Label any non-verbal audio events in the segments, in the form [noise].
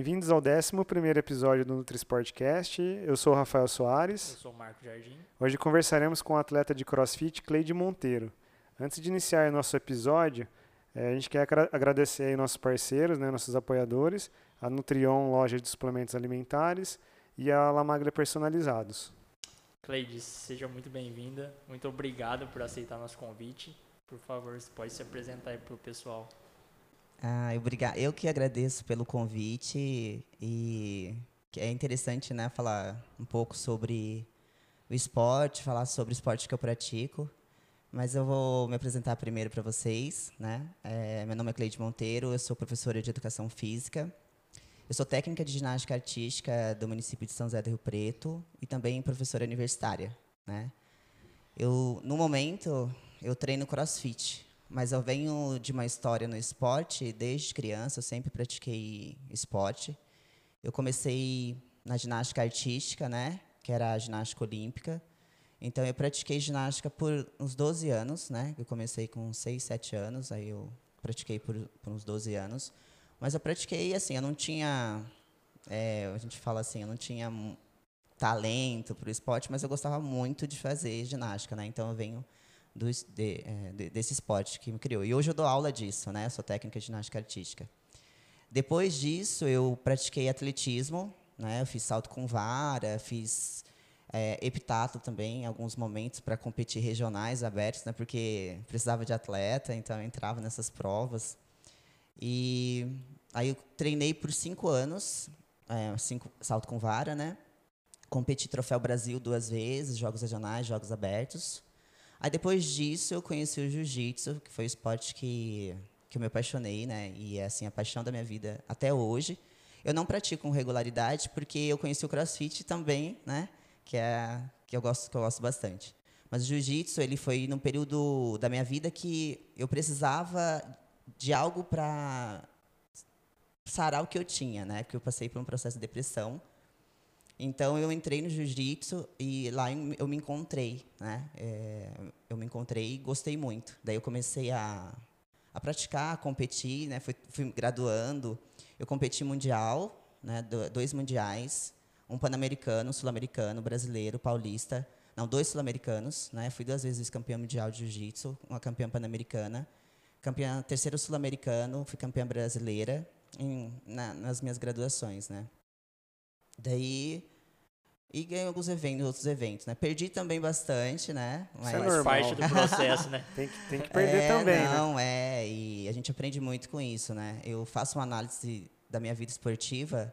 Bem-vindos ao 11 episódio do NutriSportcast. Eu sou o Rafael Soares. Eu sou o Marco Jardim. Hoje conversaremos com o atleta de crossfit Cleide Monteiro. Antes de iniciar nosso episódio, eh, a gente quer agradecer aí nossos parceiros, né, nossos apoiadores, a Nutrion, loja de suplementos alimentares, e a Lamaglia Personalizados. Cleide, seja muito bem-vinda. Muito obrigado por aceitar nosso convite. Por favor, você pode se apresentar aí para o pessoal. Ah, obrigado. Eu que agradeço pelo convite e é interessante, né, falar um pouco sobre o esporte, falar sobre o esporte que eu pratico. Mas eu vou me apresentar primeiro para vocês, né? É, meu nome é Cleide Monteiro, eu sou professora de educação física. Eu sou técnica de ginástica artística do município de São José do Rio Preto e também professora universitária, né? Eu, no momento, eu treino CrossFit, mas eu venho de uma história no esporte, desde criança eu sempre pratiquei esporte. Eu comecei na ginástica artística, né, que era a ginástica olímpica. Então eu pratiquei ginástica por uns 12 anos, né? Eu comecei com 6, 7 anos, aí eu pratiquei por, por uns 12 anos. Mas eu pratiquei assim, eu não tinha é, a gente fala assim, eu não tinha talento para o esporte, mas eu gostava muito de fazer ginástica, né? Então eu venho do, é, de, desse esporte que me criou. E hoje eu dou aula disso, né? Sou técnica de ginástica artística. Depois disso, eu pratiquei atletismo, né? Eu fiz salto com vara, fiz é, epitáculo também, em alguns momentos, para competir regionais abertos, né? Porque precisava de atleta, então eu entrava nessas provas. E aí eu treinei por cinco anos, é, cinco, salto com vara, né? Competi Troféu Brasil duas vezes, jogos regionais, jogos abertos. Aí depois disso eu conheci o jiu-jitsu, que foi o esporte que, que eu me apaixonei, né? E é assim, a paixão da minha vida até hoje. Eu não pratico com regularidade porque eu conheci o CrossFit também, né? Que é que eu gosto que eu gosto bastante. Mas o jiu-jitsu, ele foi num período da minha vida que eu precisava de algo para sarar o que eu tinha, né? Porque eu passei por um processo de depressão então eu entrei no jiu-jitsu e lá eu me encontrei, né? É, eu me encontrei e gostei muito. Daí eu comecei a, a praticar, a competir, né? Fui, fui graduando. Eu competi mundial, né? dois mundiais, um pan-americano, sul-americano, brasileiro, paulista. Não, dois sul-americanos, né? Fui duas vezes campeã mundial de jiu-jitsu, uma campeã pan-americana, campeã terceiro sul-americano, fui campeã brasileira em, na, nas minhas graduações, né? Daí e ganhei alguns eventos, outros eventos, né? Perdi também bastante, né? Mas Isso é normal. parte do processo, né? [laughs] tem, que, tem que perder é, também, né? Não, né? é. E a gente aprende muito com isso, né? Eu faço uma análise da minha vida esportiva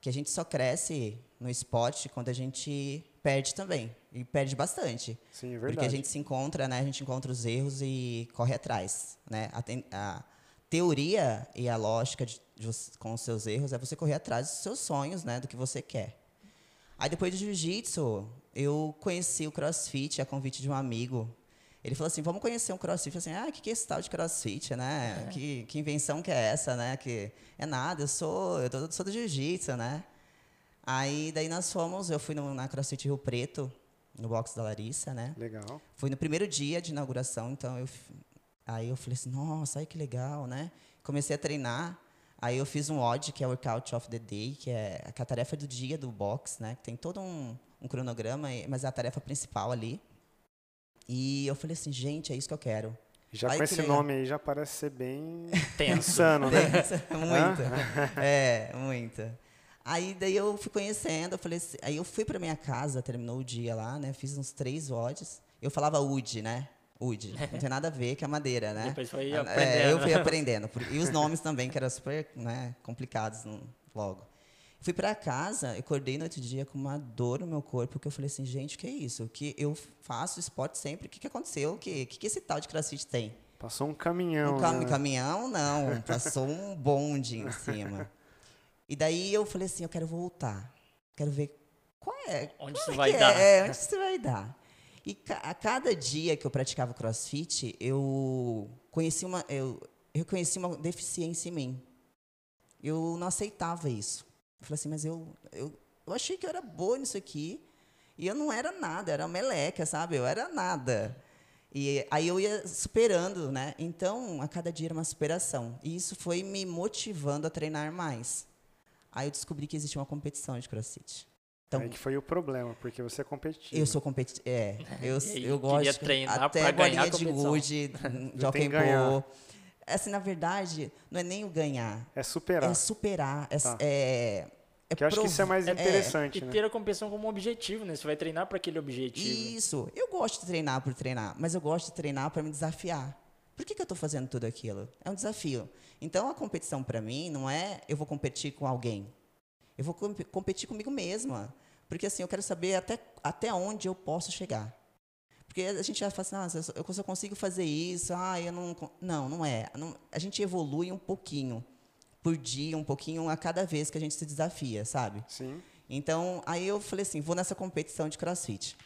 que a gente só cresce no esporte quando a gente perde também. E perde bastante. Sim, é verdade. Porque a gente se encontra, né? A gente encontra os erros e corre atrás, né? A, a teoria e a lógica de, de, com os seus erros é você correr atrás dos seus sonhos, né? Do que você quer. Aí depois do jiu-jitsu, eu conheci o crossfit a convite de um amigo. Ele falou assim, vamos conhecer um crossfit. Eu falei assim, ah, o que, que é esse tal de crossfit, né? É. Que, que invenção que é essa, né? Que é nada, eu sou, eu sou do jiu-jitsu, né? Aí daí nós fomos, eu fui no, na CrossFit Rio Preto, no box da Larissa, né? Legal. Fui no primeiro dia de inauguração, então eu aí eu falei assim, nossa, aí que legal, né? Comecei a treinar. Aí eu fiz um odd, que é o Workout of the Day, que é a tarefa do dia do box, né? Tem todo um, um cronograma, mas é a tarefa principal ali. E eu falei assim, gente, é isso que eu quero. Já aí com esse nome aí já parece ser bem [laughs] insano, né? muito. [laughs] é, muito. Aí daí eu fui conhecendo, eu falei assim, aí eu fui para minha casa, terminou o dia lá, né? Fiz uns três odds. Eu falava UD, né? Ude. Não tem nada a ver com a madeira, né? Depois foi é, aprendendo. É, eu fui aprendendo. E os nomes também, que eram super né, complicados logo. Fui para casa, acordei no outro dia com uma dor no meu corpo, porque eu falei assim, gente, o que é isso? Que eu faço esporte sempre, o que, que aconteceu? O que, que, que esse tal de crossfit tem? Passou um caminhão. Um cam né? caminhão, não. Passou um bonde em cima. E daí eu falei assim, eu quero voltar. Quero ver qual é. Onde isso é vai dar. É, onde isso vai dar. E a cada dia que eu praticava crossfit, eu conheci uma, eu reconheci uma deficiência em mim. Eu não aceitava isso. Eu falei assim, mas eu, eu, eu achei que eu era boa nisso aqui. E eu não era nada, era meleca, sabe? Eu era nada. E aí eu ia superando, né? Então, a cada dia era uma superação. E isso foi me motivando a treinar mais. Aí eu descobri que existia uma competição de crossfit. Então, Aí que foi o problema, porque você é competitivo. eu sou competitivo. É, [laughs] eu, E eu gosto. treinar até pra ganhar a bolinha de competição. gude, [laughs] jockey ball. Assim, na verdade, não é nem o ganhar. É superar. É superar. É, Tá. é, é que eu acho que isso é mais é- interessante, E né? ter a competição como objetivo, né? Você vai treinar para aquele objetivo. Isso. Eu gosto de treinar por treinar, mas eu gosto de treinar para me desafiar. Por que, que eu estou fazendo tudo aquilo? É um desafio. Então, a competição para mim não é eu vou competir com alguém. Eu vou comp- competir comigo mesma. Porque assim, eu quero saber até, até onde eu posso chegar. Porque a gente já fala assim, ah, eu só- consigo fazer isso, ah, eu não... con-". Não, não é. Não- a gente evolui um pouquinho por dia, um pouquinho a cada vez que a gente se desafia, sabe? Sim. Então, aí eu falei assim, vou nessa competição de crossfit.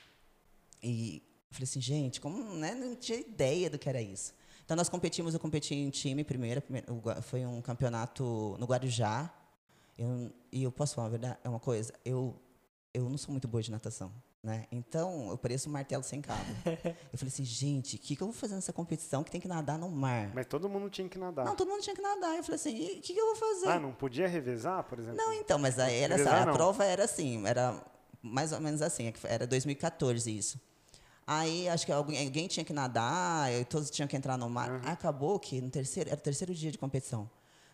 E falei assim, gente, como, né, não tinha ideia do que era isso. Então, nós competimos, eu competi em time primeiro, primeiro foi um campeonato no Guarujá. Eu, e eu posso falar uma verdade, é uma coisa, eu, eu não sou muito boa de natação, né? Então, eu pareço um martelo sem cabo. [laughs] eu falei assim, gente, o que, que eu vou fazer nessa competição que tem que nadar no mar? Mas todo mundo tinha que nadar. Não, todo mundo tinha que nadar. Eu falei assim, o que, que eu vou fazer? ah, não podia revezar, por exemplo? Não, então, mas aí era Revezar, essa, a prova era assim, era mais ou menos assim, era 2014 isso. Aí acho que alguém, alguém tinha que nadar, todos tinham que entrar no mar. Uhum. Acabou que no terceiro, era o terceiro dia de competição.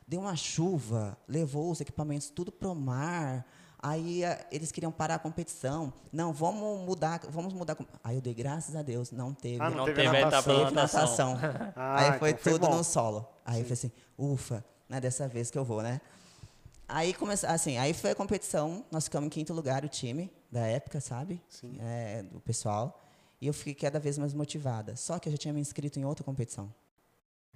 Deu uma chuva, levou os equipamentos tudo pro mar. Aí a- eles queriam parar a competição. Não, vamos mudar, vamos mudar. Aí eu dei graças a Deus, não teve. Ah, não, Não teve, teve natação. etapa Teve natação. natação. [laughs] Ah, aí foi então foi tudo bom. no solo. Aí eu falei assim, ufa, não é dessa vez que eu vou, né? Aí começou, assim, aí foi a competição, nós ficamos em quinto lugar, o time da época, sabe? Sim. É, do pessoal. E eu fiquei cada vez mais motivada. Só que eu já tinha me inscrito em outra competição.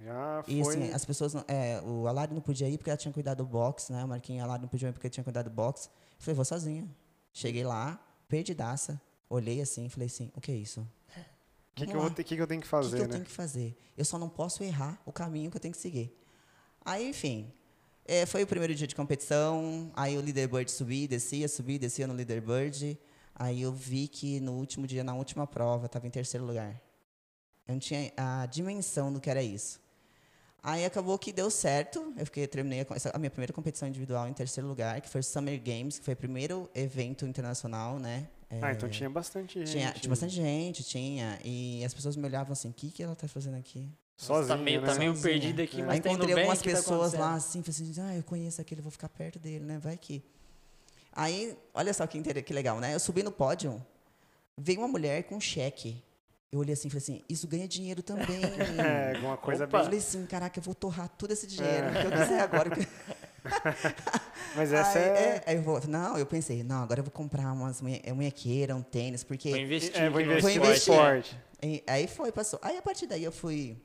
Já foi. E assim, as pessoas, não, é, o Alari não podia ir porque ela tinha cuidado do box, né? O Marquinhos Alari não podia ir porque tinha cuidado do box. Eu falei, vou sozinha. Cheguei lá, perdidaça, olhei assim, falei assim, o que é isso? O que, que, eu que, que eu tenho que O que, fazer, que eu né? tenho que fazer? Eu só não posso errar o caminho que eu tenho que seguir. Aí, enfim, é, foi o primeiro dia de competição. Aí o leaderboard subia, descia, subia, descia no leaderboard. Aí eu vi que no último dia, na última prova, estava em terceiro lugar. Eu não tinha a dimensão do que era isso. Aí acabou que deu certo. Eu fiquei, terminei a, minha primeira competição individual em terceiro lugar, que foi o Summer Games, que foi o primeiro evento internacional, né? Ah, então É, tinha bastante gente. tinha, tinha bastante gente, tinha. E as pessoas me olhavam assim, o que, que ela tá fazendo aqui? Sozinho, tá meio, né? tá meio Sozinha. perdido aqui, É. mas Aí tá indo encontrei bem, algumas que tá pessoas lá assim, falei assim, ah, eu conheço aquele, vou ficar perto dele, né? Vai que. Aí, olha só que, inter- que legal, né? Eu subi no pódio, veio uma mulher com um cheque. Eu olhei assim e falei assim, isso ganha dinheiro também. [laughs] É, alguma coisa Opa. Eu bem. falei assim, caraca, eu vou torrar todo esse dinheiro É. que eu quiser agora. [laughs] Mas essa aí, é. aí eu vou, não, eu pensei, não, agora eu vou comprar umas munhe- é, munhequeira, um tênis, porque Vou investir, É, vou investir no Vou esporte, né? esporte. E aí foi, passou. Aí a partir daí eu fui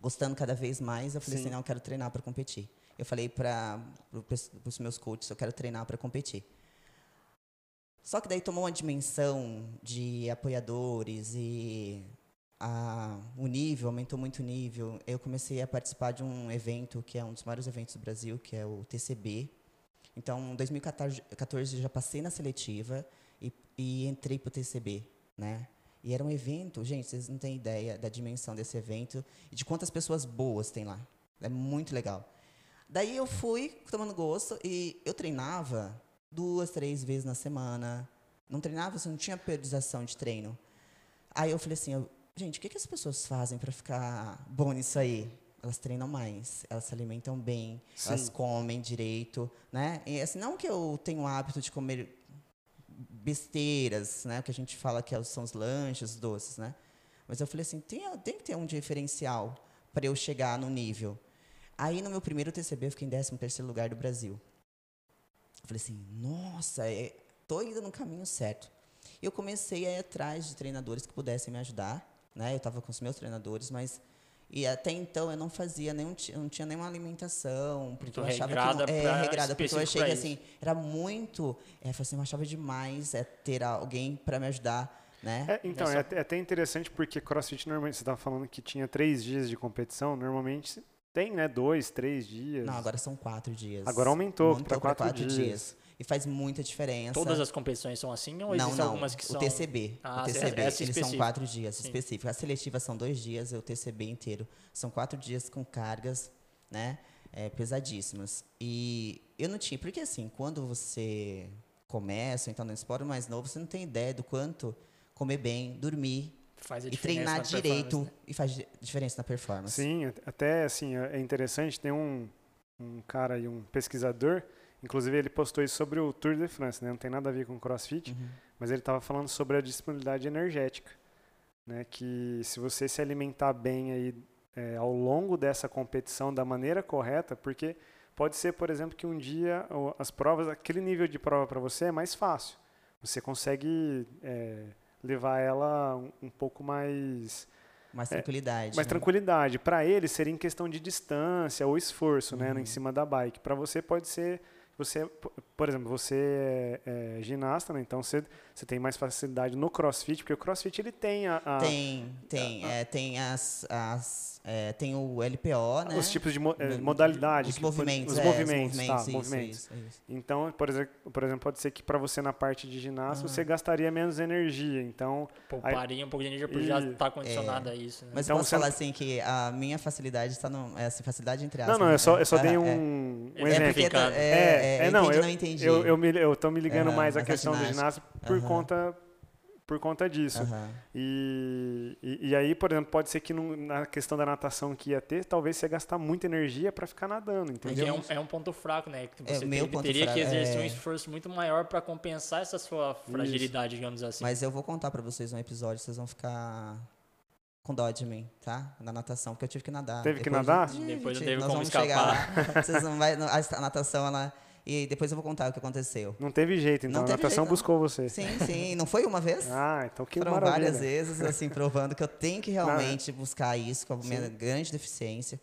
gostando cada vez mais. Eu falei Sim. assim, não, eu quero treinar para competir. Eu falei para pro, os meus coaches, eu quero treinar para competir. Só que daí tomou uma dimensão de apoiadores e a, o nível, aumentou muito o nível. Eu comecei a participar de um evento que é um dos maiores eventos do Brasil, que é o TCB. Então, em 2014 14, eu já passei na seletiva e, e entrei para o TCB, né? E era um evento, gente, vocês não têm ideia da dimensão desse evento e de quantas pessoas boas tem lá. É muito legal. Daí eu fui tomando gosto e eu treinava duas, três vezes na semana. Não treinava, você não tinha periodização de treino. Aí eu falei assim, eu, gente, o que, que as pessoas fazem para ficar bom nisso aí? Elas treinam mais, elas se alimentam bem, elas Sim. comem direito, né? E assim, não que eu tenho o hábito de comer besteiras, né? O que a gente fala que é- são os lanches, os doces, né? Mas eu falei assim, tem, tem que ter um diferencial para eu chegar no nível. Aí no meu primeiro TCB eu fiquei em 13 terceiro lugar do Brasil. Eu falei assim, nossa, é, tô indo no caminho certo. Eu comecei a ir atrás de treinadores que pudessem me ajudar, né? Eu estava com os meus treinadores, mas e até então eu não fazia nenhum, não tinha nenhuma alimentação, porque Muito eu achava regrada que não, é regrada, porque eu achei que assim era muito, é, eu falei assim, eu achava demais é, ter alguém para me ajudar, né? É, então, Nessa- é até, é até interessante porque CrossFit normalmente, você estava falando que tinha três dias de competição, normalmente tem, né? Dois, três dias. Não, agora são quatro dias. Agora aumentou Aumentou pra pra quatro dias. E faz muita diferença. Todas as competições são assim ou não, existem não. algumas que o são... TCB. Ah, o essa- TCB, essa eles são quatro dias Sim. específicos. As seletivas são dois dias, e o TCB inteiro. São quatro dias com cargas, né? é, pesadíssimas. E eu não tinha, porque assim, quando você começa, então no esporte mais novo, você não tem ideia do quanto comer bem, dormir Faz a e diferença treinar na direito né? e faz di- diferença na performance. Sim, at- até assim, é interessante, tem um, um cara aí, um pesquisador, inclusive ele postou isso sobre o Tour de France, né? Não tem nada a ver com CrossFit, Uhum. mas ele estava falando sobre a disponibilidade energética, né? Que se você se alimentar bem aí é, ao longo dessa competição da maneira correta, porque pode ser, por exemplo, que um dia as provas, aquele nível de prova para você é mais fácil, você consegue é, levar ela um, um pouco mais Mais tranquilidade. É, mais né? tranquilidade. Para ele seria em questão de distância ou esforço, né, Uhum. em cima da bike. Para você pode ser você, por exemplo, você é, é ginasta, né? Então você, você tem mais facilidade no CrossFit, porque o CrossFit ele tem a, a- Tem, tem, é, tem as, as é, tem o LPO, né? os tipos de mo- é, modalidade, Os que movimentos, os é, movimentos, os tá, movimentos, isso, movimentos. isso, isso. Então, por exemplo, por exemplo, pode ser que para você na parte de ginástica Ah. você gastaria menos energia. Então, Pouparia um pouco de energia porque já está condicionado a isso, né? Mas Então posso você- falar assim que a minha facilidade está no. É assim, facilidade entre não, aspas. não, né? eu só, eu só Ah, dei é. um, um É É exemplo. tá- é, É, é, é, não, eu- não entendi. Eu, eu, me, eu tô me ligando mais à questão ginástica. ginástica por Aham. conta por conta disso. Aham. E, e, e aí, por exemplo, pode ser que na questão da natação que ia ter, talvez você ia gastar muita energia para ficar nadando, Porque entendeu? é um, é um ponto fraco, né? Que É, você meu teve- ponto teria que fraco, exercer um é. esforço muito maior para compensar essa sua fragilidade, digamos assim. Mas eu vou contar pra vocês um episódio, vocês vão ficar com dó de mim, tá? Na natação, porque eu tive que nadar. Teve que Depois nadar? de- Depois não teve nós como vamos chegar escapar. lá. Vocês não vai, a natação, ela... E depois eu vou contar o que aconteceu. Não teve jeito, então Não a natação jeito, buscou você. Sim, sim. Não foi uma vez? [laughs] Ah, então que Foram maravilha. várias vezes, assim, provando que eu tenho que realmente buscar isso com a minha Sim. grande deficiência.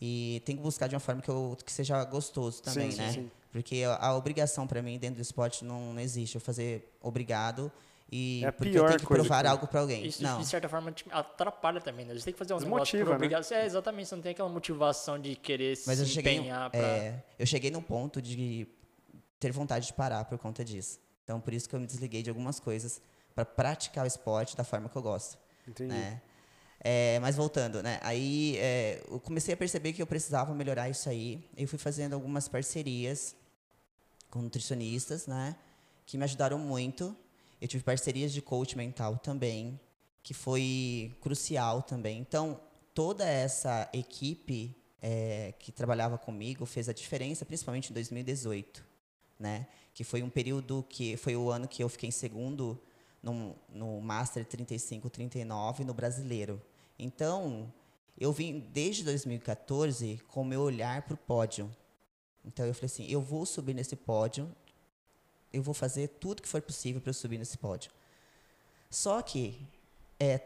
E tenho que buscar de uma forma que, eu, que seja gostoso também, sim, né? sim. Porque a, a obrigação para mim dentro do esporte não, não existe. Eu fazer obrigado e É a porque eu pior tenho que coisa provar que- algo para alguém. Isso, não. de certa forma, atrapalha também, né? Você tem que fazer um negócio Desmotiva, por né? obrigação. É, exatamente. Você não tem aquela motivação de querer Mas eu se cheguei, empenhar pra... é, eu cheguei num ponto de ter vontade de parar por conta disso. Então, por isso que eu me desliguei de algumas coisas para praticar o esporte da forma que eu gosto. Entendi. né? É, mas voltando, né? Aí é, eu comecei a perceber que eu precisava melhorar isso aí. Eu fui fazendo algumas parcerias com nutricionistas, né? Que me ajudaram muito. Eu tive parcerias de coach mental também, que foi crucial também. Então, toda essa equipe é, que trabalhava comigo fez a diferença, principalmente em 2018, né? Que foi um período que foi o ano que eu fiquei em segundo no, no Master 35-39 no Brasileiro. Então, eu vim desde 2014 com o meu olhar para o pódio. Então, eu falei assim: eu vou subir nesse pódio, eu vou fazer tudo que for possível para eu subir nesse pódio. Só que, é,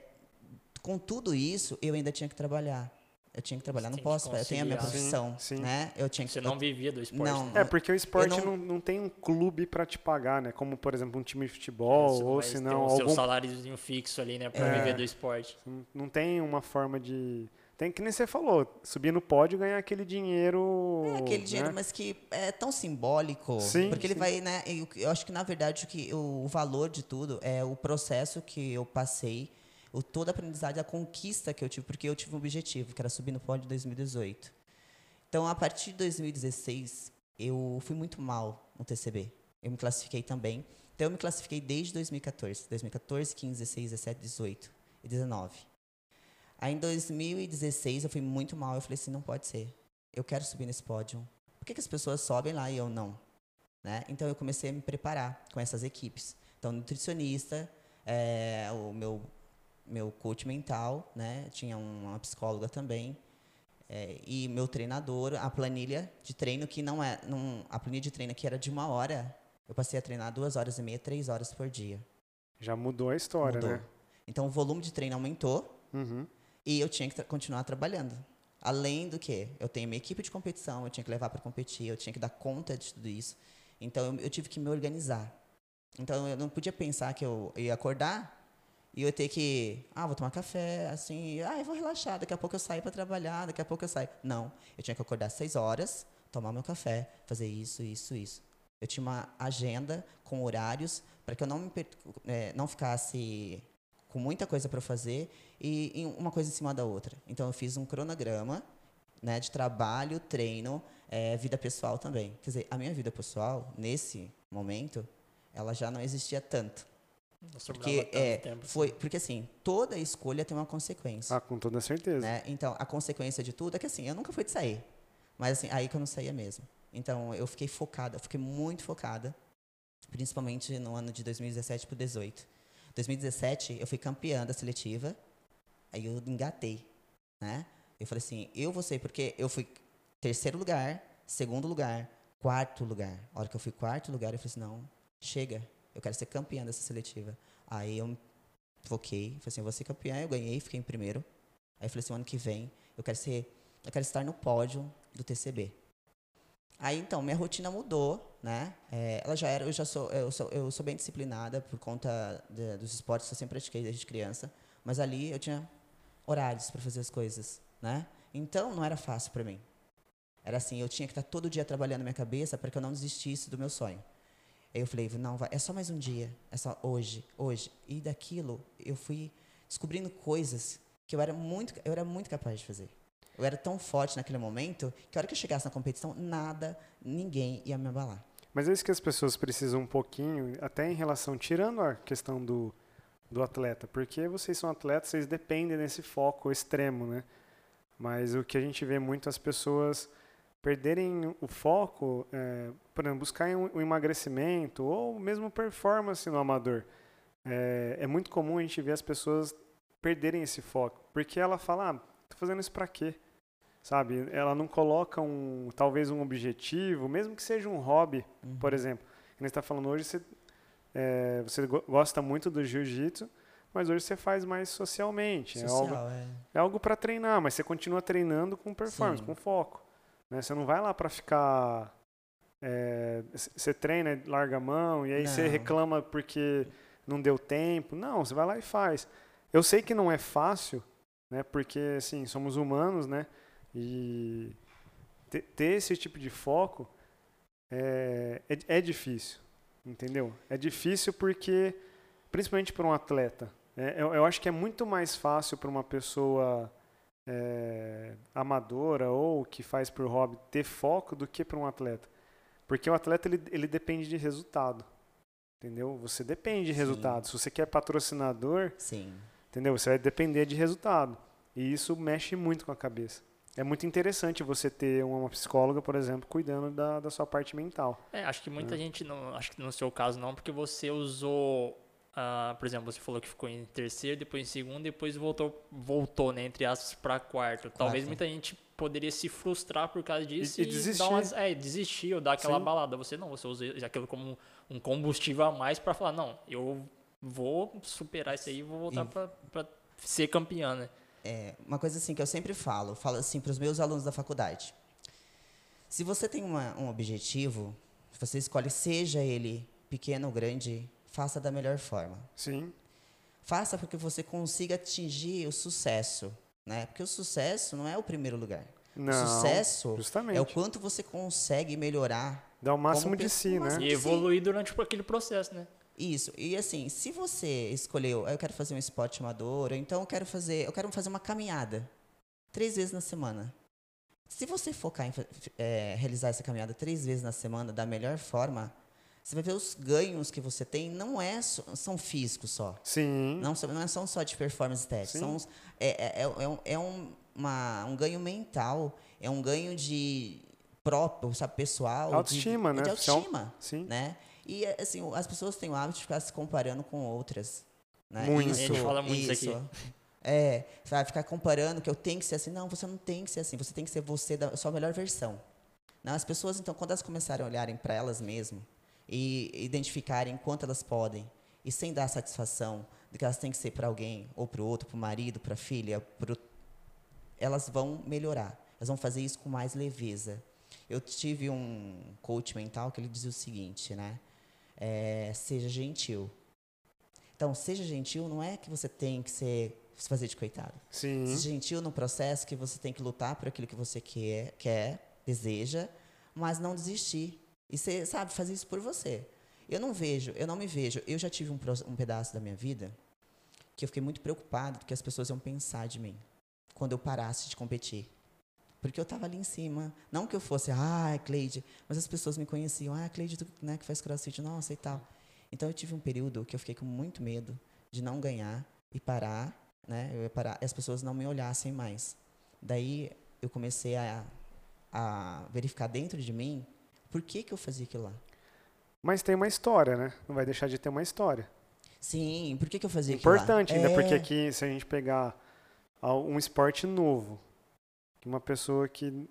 com tudo isso, eu ainda tinha que trabalhar. Eu tinha que trabalhar, não Tem que posso, eu tenho a minha conciliar. profissão, Sim, sim. né? Eu tinha que Você não vivia do esporte. Não, né? É, porque o esporte não... não- Não, tem um clube para te pagar, né? Como, por exemplo, um time de futebol, Você ou se ter não, o seu algum... saláriozinho fixo ali, né? Pra É. viver do esporte. Não- Não tem uma forma de... Tem que nem você falou, subir no pódio e ganhar aquele dinheiro... É aquele dinheiro, né? mas que é tão simbólico. Sim, porque ele sim. vai, né? Eu, eu acho que, na verdade, o, que, o, o valor de tudo é o processo que eu passei, o, toda a aprendizagem, a conquista que eu tive, porque eu tive um objetivo, que era subir no pódio em 2018. Então, a partir de 2016, eu fui muito mal no TCB. Eu me classifiquei também. Então, eu me classifiquei desde 2014. 2014, 15, 16, 17, 18 e 19. Aí, em 2016, eu fui muito mal. Eu falei assim, não pode ser. Eu quero subir nesse pódio. Por que, que as pessoas sobem lá e eu não? Né? Então, eu comecei a me preparar com essas equipes. Então, nutricionista, é, o meu, meu coach mental, né? tinha uma psicóloga também, é, e meu treinador, a planilha de treino que não é, não, a planilha de treino que era de uma hora, eu passei a treinar duas horas e meia, três horas por dia. Já mudou a história, Mudou. né? Então o volume de treino aumentou Uhum. E eu tinha que tra- continuar trabalhando. Além do que, eu tenho minha equipe de competição, eu tinha que levar para competir, eu tinha que dar conta de tudo isso. Então eu, eu tive que me organizar. Então eu não podia pensar que eu ia acordar e eu ia ter que, ah, vou tomar café, assim, ah, eu vou relaxar, daqui a pouco eu saio para trabalhar, daqui a pouco eu saio. Não, eu tinha que acordar às seis horas, tomar meu café, fazer isso, isso, isso. Eu tinha uma agenda com horários para que eu não me eh, não ficasse com muita coisa para fazer e, e uma coisa em cima da outra. Então eu fiz um cronograma né? De trabalho, treino, é, vida pessoal também. Quer dizer, a minha vida pessoal, nesse momento, ela já não existia tanto. Sobrava Porque, é, tempo assim. foi, porque assim, toda escolha tem uma consequência. Ah, com toda certeza. né? Então, a consequência de tudo é que assim, eu nunca fui de sair. Mas assim, aí que eu não saía mesmo. Então, eu fiquei focada, eu fiquei muito focada, principalmente no ano de 2017 para 2018. 2017, eu fui campeã da seletiva, aí eu engatei, né? Eu falei assim, eu vou ser, porque eu fui terceiro lugar, segundo lugar, quarto lugar. A hora que eu fui quarto lugar, eu falei assim, não, chega, eu quero ser campeã dessa seletiva. Aí eu foquei, falei assim, eu vou ser campeã, eu ganhei, fiquei em primeiro. Aí eu falei assim, ano que vem, eu quero ser, eu quero estar no pódio do TCB. Aí então, minha rotina mudou, né? É, ela já era, eu já sou, eu sou, eu sou bem disciplinada por conta de- dos esportes que eu sempre pratiquei desde criança, mas ali eu tinha horários para fazer as coisas, né? Então não era fácil para mim. Era assim, eu tinha que estar todo dia trabalhando minha cabeça para que eu não desistisse do meu sonho. Aí eu falei, não, vai, é só mais um dia, é só hoje, hoje. E daquilo eu fui descobrindo coisas que eu era muito, eu era muito capaz de fazer. Eu era tão forte naquele momento que a hora que eu chegasse na competição, nada, ninguém ia me abalar. Mas é isso que as pessoas precisam um pouquinho, até em relação, tirando a questão do, do atleta, porque vocês são atletas, vocês dependem desse foco extremo, né? Mas o que a gente vê muito as pessoas perderem o foco, é, por exemplo, buscar um, um emagrecimento ou mesmo performance no amador. É, é muito comum a gente ver as pessoas perderem esse foco, porque ela fala, ah, tô fazendo isso pra quê? Sabe? Ela não coloca um, talvez um objetivo, mesmo que seja um hobby, por exemplo. Nem está falando hoje, você, é, você go- gosta muito do jiu-jitsu, mas hoje você faz mais socialmente. é algo, Social, é. é algo para treinar, mas você continua treinando com performance, Sim. com foco. Né? Você não vai lá para ficar. é, você treina, larga a mão, e aí você Não. reclama porque não deu tempo. Não, você vai lá e faz. Eu sei que não é fácil, né? Porque assim, somos humanos, né? E te- ter esse tipo de foco é, é, é difícil, entendeu? É difícil porque, principalmente para um atleta, né, eu, eu acho que é muito mais fácil para uma pessoa é, amadora ou que faz por hobby ter foco do que para um atleta. Porque o atleta ele, ele depende de resultado. Entendeu? Você depende de Sim. resultado. Se você quer patrocinador, Sim. entendeu? Você vai depender de resultado. E isso mexe muito com a cabeça. É muito interessante você ter uma psicóloga, por exemplo, cuidando da, da sua parte mental. É, acho que muita gente não. Acho que no seu caso não, porque você usou. ah, por exemplo, você falou que ficou em terceiro, depois em segundo, depois voltou, voltou, né, entre aspas, para quarto. Talvez Quarto. muita gente poderia se frustrar por causa disso E- e, e desistir. dar umas, é, desistir ou dar aquela Sim. balada. Você não, você usa aquilo como um combustível a mais para falar, não, eu vou superar isso aí e vou voltar para ser campeã, né? É, uma coisa assim que eu sempre falo, falo assim para os meus alunos da faculdade. Se você tem uma- um objetivo, você escolhe, seja ele pequeno ou grande, faça da melhor forma. Sim, Faça para que você consiga atingir o sucesso, né? Porque o sucesso não é o primeiro lugar. não, o sucesso justamente. é o quanto você consegue melhorar Dá o máximo como de si, né? E evoluir durante aquele processo, né? Isso. E assim, se você escolheu, "Ah, eu quero fazer um esporte amador, ou então eu quero fazer, eu quero fazer uma caminhada três vezes na semana. Se você focar em eh, realizar essa caminhada três vezes na semana da melhor forma, você vai ver os ganhos que você tem. Não é são físicos só. Sim, Não, são- não são só de performance estética. São, é, é, é, é um, é um, uma- um ganho mental, é um ganho de próprio, sabe, pessoal. de- Autoestima, né? De Você é um- autoestima sim. né? E assim, as pessoas têm o hábito de ficar se comparando com outras, né? Muito. A gente fala muito isso aqui. É, sabe, ficar comparando que eu tenho que ser assim. Não, você não tem que ser assim. Você tem que ser você da sua melhor versão. Não, as pessoas, então, quando elas começarem a olharem para elas mesmas e identificarem quanto elas podem e sem dar satisfação de que elas têm que ser para alguém ou para o outro, para o marido, para a filha, pro... elas vão melhorar. Elas vão fazer isso com mais leveza. Eu tive um coach mental que ele dizia o seguinte, né? É, seja gentil. Então, seja gentil não é que você tem que ser se fazer de coitado. Sim. Seja gentil no processo que você tem que lutar por aquilo que você quer, quer deseja, mas não desistir. E você sabe fazer isso por você. Eu não vejo, eu não me vejo. Eu já tive um, um pedaço da minha vida que eu fiquei muito preocupado do que as pessoas iam pensar de mim quando eu parasse de competir. Porque eu estava ali em cima. Não que eu fosse, ah, Cleide, mas as pessoas me conheciam. Ah, Cleide, tu, né, que faz crossfit, nossa e tal. Então eu tive um período que eu fiquei com muito medo de não ganhar e parar, né? Eu ia parar e as pessoas não me olhassem mais. Daí eu comecei a, a verificar dentro de mim por que, que eu fazia aquilo lá. Mas tem uma história, né? Não vai deixar de ter uma história. Sim, por que, que eu fazia aquilo Importante lá? ainda, É, porque aqui, se a gente pegar um esporte novo, que uma pessoa que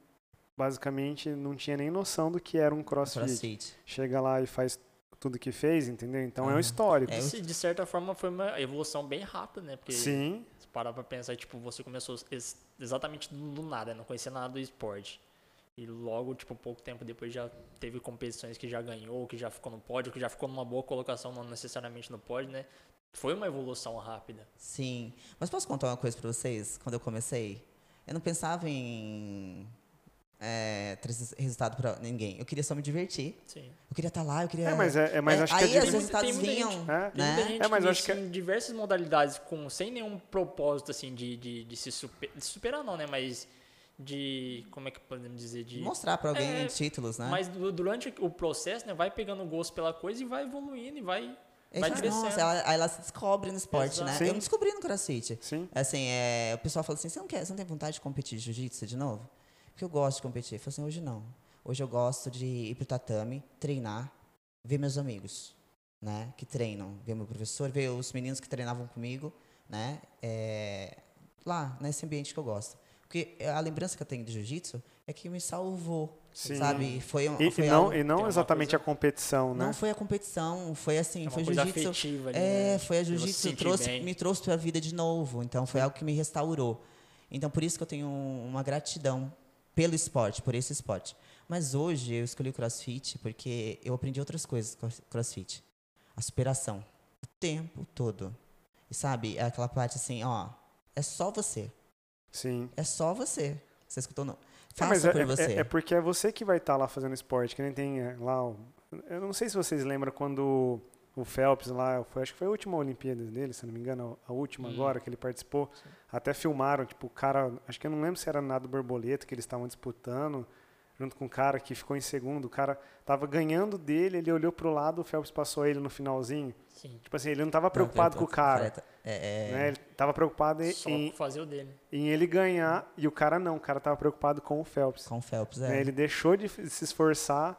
basicamente não tinha nem noção do que era um crossfit, crossfit. chega lá e faz tudo que fez, entendeu? Então é um histórico. É, de certa forma, foi uma evolução bem rápida, né? Porque Sim, se parar pra pensar, tipo, você começou ex- exatamente do do nada, não conhecia nada do esporte. E logo, tipo, pouco tempo depois já teve competições que já ganhou, que já ficou no pódio, que já ficou numa boa colocação, não necessariamente no pódio, né? Foi uma evolução rápida. Sim. Mas posso contar uma coisa pra vocês? Quando eu comecei, eu não pensava em é, trazer resultado pra ninguém. Eu queria só me divertir. Sim. Eu queria estar lá, eu queria. é, mas, é, é, mas É, acho que aí é os resultados muita vinham. gente-. Tem né? muita gente É, mas que acho que em diversas modalidades com, sem nenhum propósito, assim, de, de, de se super, de superar, não, né? Mas de, como é que podemos dizer? De, Mostrar pra alguém É, títulos, né? Mas du- durante o processo, né, vai pegando gosto pela coisa e vai evoluindo e vai, vai Eles- crescendo. Nossa, ela, aí ela se descobre no esporte, Exato. né? Sim. Eu me descobri no crossfit. Sim, Assim, é, o pessoal fala assim, você não, quer, você não tem vontade de competir jiu-jitsu de novo? Porque eu gosto de competir. Eu falei assim, hoje não. Hoje eu gosto de ir pro tatame, treinar, ver meus amigos, né? Que treinam. Ver meu professor, ver os meninos que treinavam comigo, né? É, lá, nesse ambiente que eu gosto. Porque a lembrança que eu tenho de jiu-jitsu é que me salvou, Sim. sabe? Foi, um, e, foi e não, algo- e não exatamente coisa- a competição, né? não foi a competição, foi assim, É uma foi jiu-jitsu. É, né? foi a jiu-jitsu trouxe, bem. me trouxe para a vida de novo. Então foi algo que me restaurou. Então por isso que eu tenho uma gratidão pelo esporte, por esse esporte. Mas hoje eu escolhi o CrossFit porque eu aprendi outras coisas com o CrossFit. A superação, o tempo todo. E sabe, é aquela parte assim, ó, é só você. Sim. É só você. Você escutou não? É, Faça é, por é- você. é porque é você que vai estar lá fazendo esporte, que nem tem é, lá. o- Eu não sei se vocês lembram quando o Phelps lá, foi, acho que foi a última Olimpíada dele, se não me engano, a última Hum. agora que ele participou. Até filmaram, tipo, o cara, acho que eu não lembro se era nado borboleta que eles estavam disputando, junto com o cara que ficou em segundo. O cara tava ganhando dele, ele olhou pro lado, o Phelps passou ele no finalzinho. Sim. Tipo assim, ele não tava preocupado com o cara. É, é, Né? Ele tava preocupado em, Só em- fazer o dele. em ele ganhar e o cara não, o cara tava preocupado com o Phelps. com o Phelps, né? é. Ele deixou de se esforçar